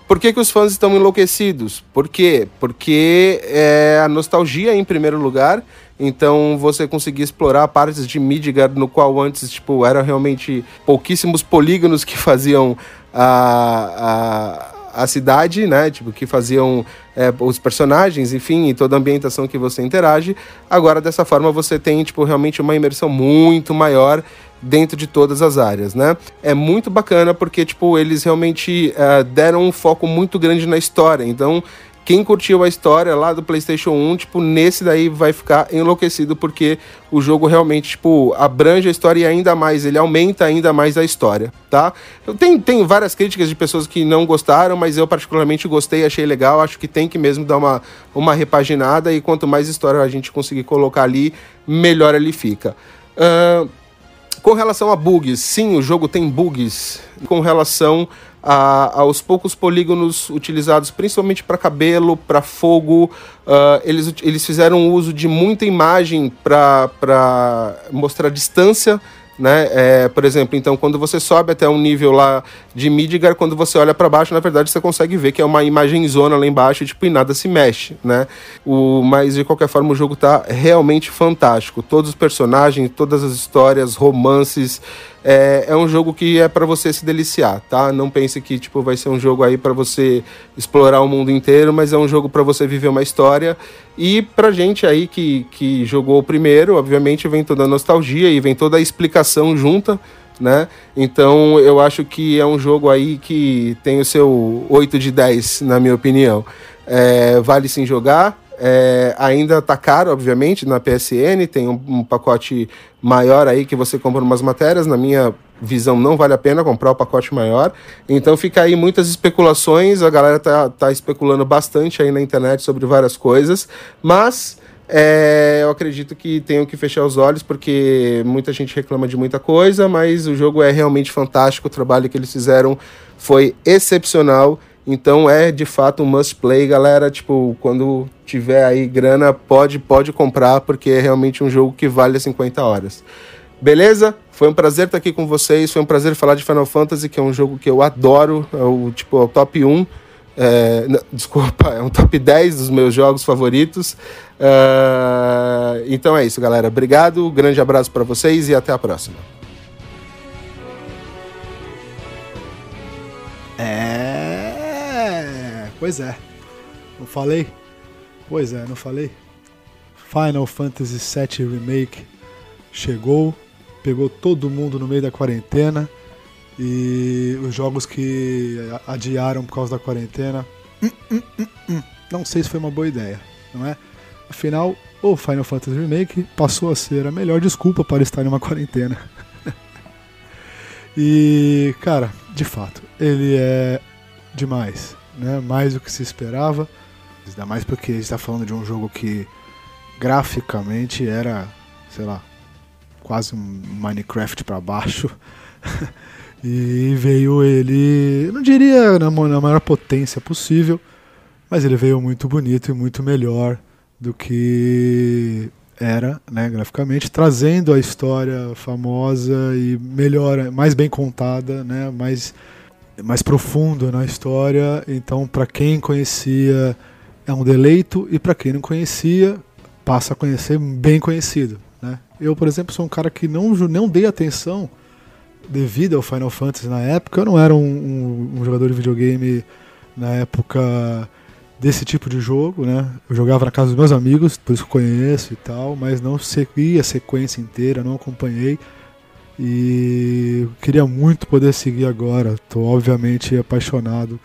Por que, que os fãs estão enlouquecidos? Por quê? Porque é a nostalgia em primeiro lugar então você conseguia explorar partes de Midgard no qual antes tipo eram realmente pouquíssimos polígonos que faziam a, a, a cidade, né? Tipo que faziam é, os personagens, enfim, e toda a ambientação que você interage. Agora dessa forma você tem tipo realmente uma imersão muito maior dentro de todas as áreas, né? É muito bacana porque, tipo, eles realmente uh, deram um foco muito grande na história. Então, quem curtiu a história lá do PlayStation 1, tipo, nesse daí vai ficar enlouquecido porque o jogo realmente, tipo, abrange a história e ainda mais, ele aumenta ainda mais a história, tá? Tenho, tenho várias críticas de pessoas que não gostaram, mas eu particularmente gostei, achei legal, acho que tem que mesmo dar uma, uma repaginada e quanto mais história a gente conseguir colocar ali, melhor ele fica. Uh, com relação a bugs, sim, o jogo tem bugs. Com relação a, aos poucos polígonos utilizados principalmente para cabelo, para fogo. Uh, eles, eles fizeram uso de muita imagem para mostrar distância né? É, por exemplo, então quando você sobe até um nível lá de Midgar, quando você olha para baixo, na verdade você consegue ver que é uma imagem zona lá embaixo, tipo, e nada se mexe, né? O, mas de qualquer forma o jogo tá realmente fantástico. Todos os personagens, todas as histórias, romances, é, é um jogo que é para você se deliciar, tá? Não pense que tipo vai ser um jogo aí para você explorar o mundo inteiro, mas é um jogo para você viver uma história. E pra gente aí que, que jogou o primeiro, obviamente vem toda a nostalgia e vem toda a explicação junta, né? Então eu acho que é um jogo aí que tem o seu 8 de 10, na minha opinião. É, vale sim jogar, é, ainda tá caro, obviamente, na PSN, tem um, um, pacote maior aí que você compra umas matérias. Na minha visão, não vale a pena comprar o pacote maior. Então fica aí muitas especulações, a galera tá, tá especulando bastante aí na internet sobre várias coisas, mas. É, eu acredito que tenho que fechar os olhos porque muita gente reclama de muita coisa, mas o jogo é realmente fantástico. O trabalho que eles fizeram foi excepcional então é de fato um must play, galera. Tipo, quando tiver aí grana, pode, pode comprar, porque é realmente um jogo que vale 50 horas. Beleza? Foi um prazer estar aqui com vocês. Foi um prazer falar de Final Fantasy, que é um jogo que eu adoro. É o, tipo, é o top 1. É, não, desculpa, é um top 10 dos meus jogos favoritos. Uh, então é isso, galera. Obrigado, grande abraço para vocês e até a próxima. Pois é. Não falei? Pois é, não falei? Final Fantasy VII Remake chegou, pegou todo mundo no meio da quarentena e os jogos que adiaram por causa da quarentena. Hum, hum, hum, não sei se foi uma boa ideia, não é? Afinal, o Final Fantasy Remake passou a ser a melhor desculpa para estar em uma quarentena. e, cara, de fato, ele é demais, né? Mais do que se esperava. Ainda mais porque a gente está falando de um jogo que graficamente era, sei lá, quase um Minecraft para baixo. e veio ele, não diria na, maior potência possível, mas ele veio muito bonito e muito melhor do que era, né, graficamente, trazendo a história famosa e melhor, mais bem contada, né, mais mais profundo na história. Então, para quem conhecia, é um deleito e para quem não conhecia, passa a conhecer bem conhecido, né? Eu, por exemplo, sou um cara que não não dei atenção devido ao Final Fantasy na época. Eu não era um, um, um jogador de videogame na época desse tipo de jogo, né? Eu jogava na casa dos meus amigos, por isso que conheço e tal, mas não segui a sequência inteira, não acompanhei. E queria muito poder seguir agora. Estou obviamente apaixonado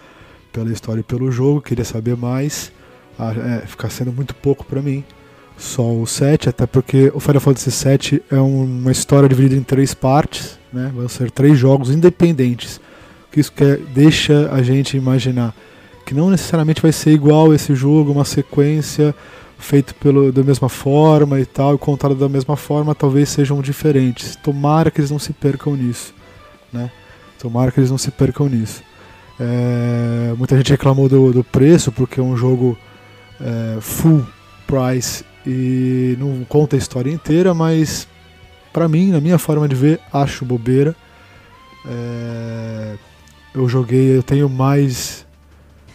pela história e pelo jogo, queria saber mais. Ah, é, ficar sendo muito pouco para mim. Só o 7, até porque o Final Fantasy VII é uma história dividida em três partes, né? Vão ser três jogos independentes. O que isso quer, deixa a gente imaginar que não necessariamente vai ser igual esse jogo, uma sequência feito pelo, da mesma forma e tal, e contado da mesma forma, talvez sejam diferentes. Tomara que eles não se percam nisso, né? Tomara que eles não se percam nisso. É, muita gente reclamou do, do, preço porque é um jogo é, full price e não conta a história inteira, mas para mim, na minha forma de ver, acho bobeira. É, eu joguei, eu tenho mais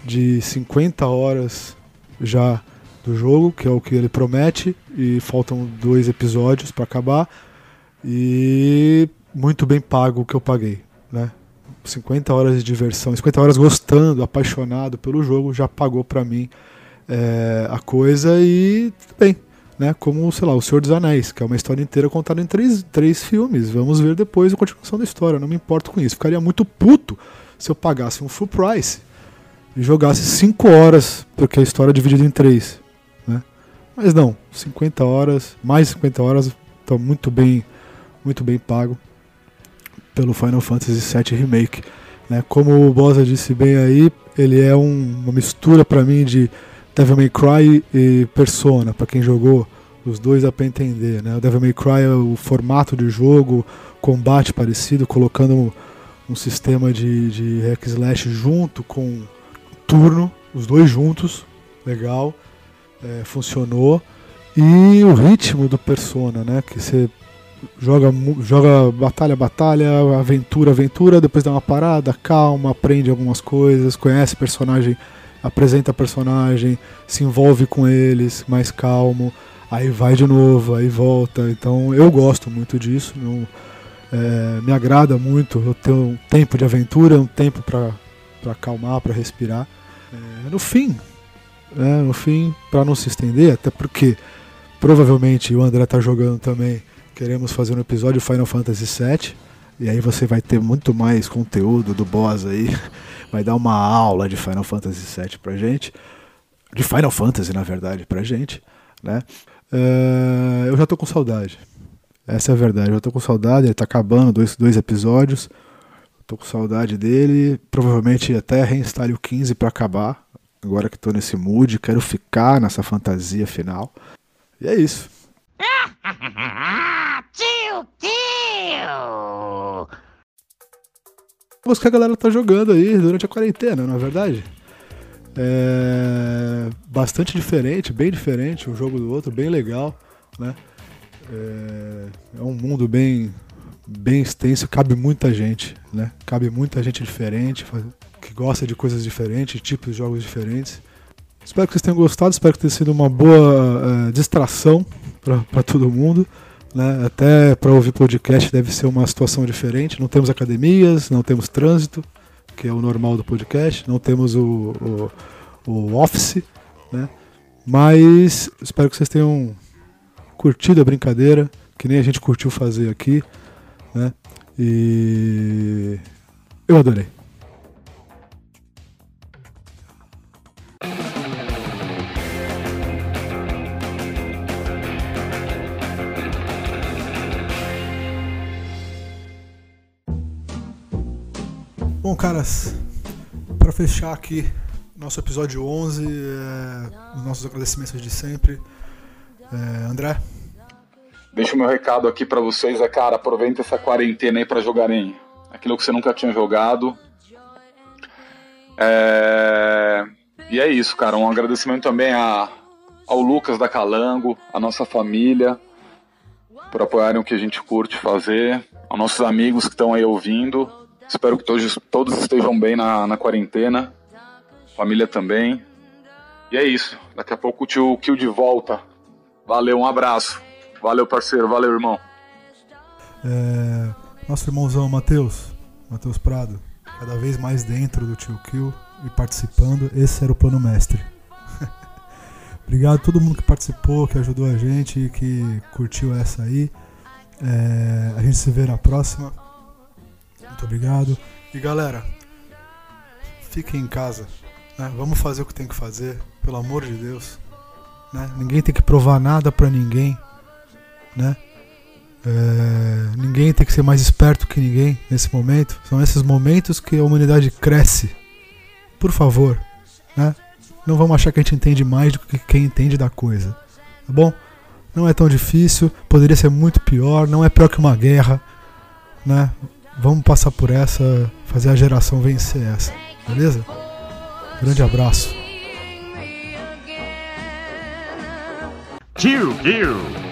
de 50 horas já do jogo, que é o que ele promete, e faltam dois episódios para acabar. E muito bem pago o que eu paguei, né? 50 horas de diversão, 50 horas gostando, apaixonado pelo jogo, já pagou para mim é, a coisa e bem, né? Como, sei lá, O Senhor dos Anéis, que é uma história inteira contada em três, três filmes. Vamos ver depois a continuação da história, não me importo com isso. Ficaria muito puto se eu pagasse um full price e jogasse 5 horas, porque a história é dividida em 3. Né? Mas não, 50 horas, mais 50 horas, está muito bem, muito bem pago pelo Final Fantasy VII Remake. Né? Como o Bosa disse bem aí, ele é um, uma mistura para mim de Devil May Cry e Persona, para quem jogou os dois dá para entender. Né? O Devil May Cry é o formato de jogo, combate parecido, colocando um, um sistema de, de hack slash junto com turno, os dois juntos, legal, é, funcionou. E o ritmo do Persona, né? Que você joga, joga batalha, batalha, aventura, aventura, depois dá uma parada, calma, aprende algumas coisas, conhece personagem, apresenta personagem, se envolve com eles, mais calmo, aí vai de novo, aí volta. Então eu gosto muito disso, não, é, me agrada muito eu ter um tempo de aventura, um tempo para acalmar, para respirar. É, no fim, né, no fim, para não se estender, até porque provavelmente o André tá jogando também, queremos fazer um episódio Final Fantasy VII, e aí você vai ter muito mais conteúdo do boss aí, vai dar uma aula de Final Fantasy VII pra gente, de Final Fantasy na verdade pra gente, né? Uh, eu já tô com saudade. Essa é a verdade. Eu tô com saudade. Ele tá acabando dois, dois episódios. Tô com saudade dele. Provavelmente até reinstale o 15 para acabar. Agora que tô nesse mood, quero ficar nessa fantasia final. E é isso. tio, tio! Os que a galera tá jogando aí durante a quarentena, não é verdade? É bastante diferente, bem diferente um jogo do outro, bem legal, né? É, é um mundo bem bem extenso, cabe muita gente, né? Cabe muita gente diferente, que gosta de coisas diferentes, tipos de jogos diferentes. Espero que vocês tenham gostado, espero que tenha sido uma boa uh, distração para todo mundo. Né? Até para ouvir podcast deve ser uma situação diferente. Não temos academias, não temos trânsito, que é o normal do podcast, não temos o, o, o office, né? Mas espero que vocês tenham curtido a brincadeira, que nem a gente curtiu fazer aqui. Né? E eu adorei. Bom, caras, para fechar aqui nosso episódio 11, é, os nossos agradecimentos de sempre. É, André? Deixa o meu recado aqui para vocês, é cara, aproveita essa quarentena aí para jogarem aquilo que você nunca tinha jogado. É... E é isso, cara. Um agradecimento também a, ao Lucas da Calango, a nossa família, por apoiarem o que a gente curte fazer, aos nossos amigos que estão aí ouvindo. Espero que todos, todos estejam bem na, na quarentena, família também. E é isso. Daqui a pouco o tio Kill de volta. Valeu, um abraço. Valeu, parceiro. Valeu, irmão. É, nosso irmãozão Matheus, Matheus Prado, cada vez mais dentro do Tio Kill e participando. Esse era o plano mestre. Obrigado a todo mundo que participou, que ajudou a gente que curtiu essa aí. É, a gente se vê na próxima. Muito obrigado. E galera, fiquem em casa. Né? Vamos fazer o que tem que fazer, pelo amor de Deus. Né? Ninguém tem que provar nada para ninguém. Né? É, ninguém tem que ser mais esperto que ninguém nesse momento. São esses momentos que a humanidade cresce. Por favor, né? Não vamos achar que a gente entende mais do que quem entende da coisa. Tá bom? Não é tão difícil, poderia ser muito pior, não é pior que uma guerra, né? Vamos passar por essa, fazer a geração vencer essa, beleza? Grande abraço. Tio Kill.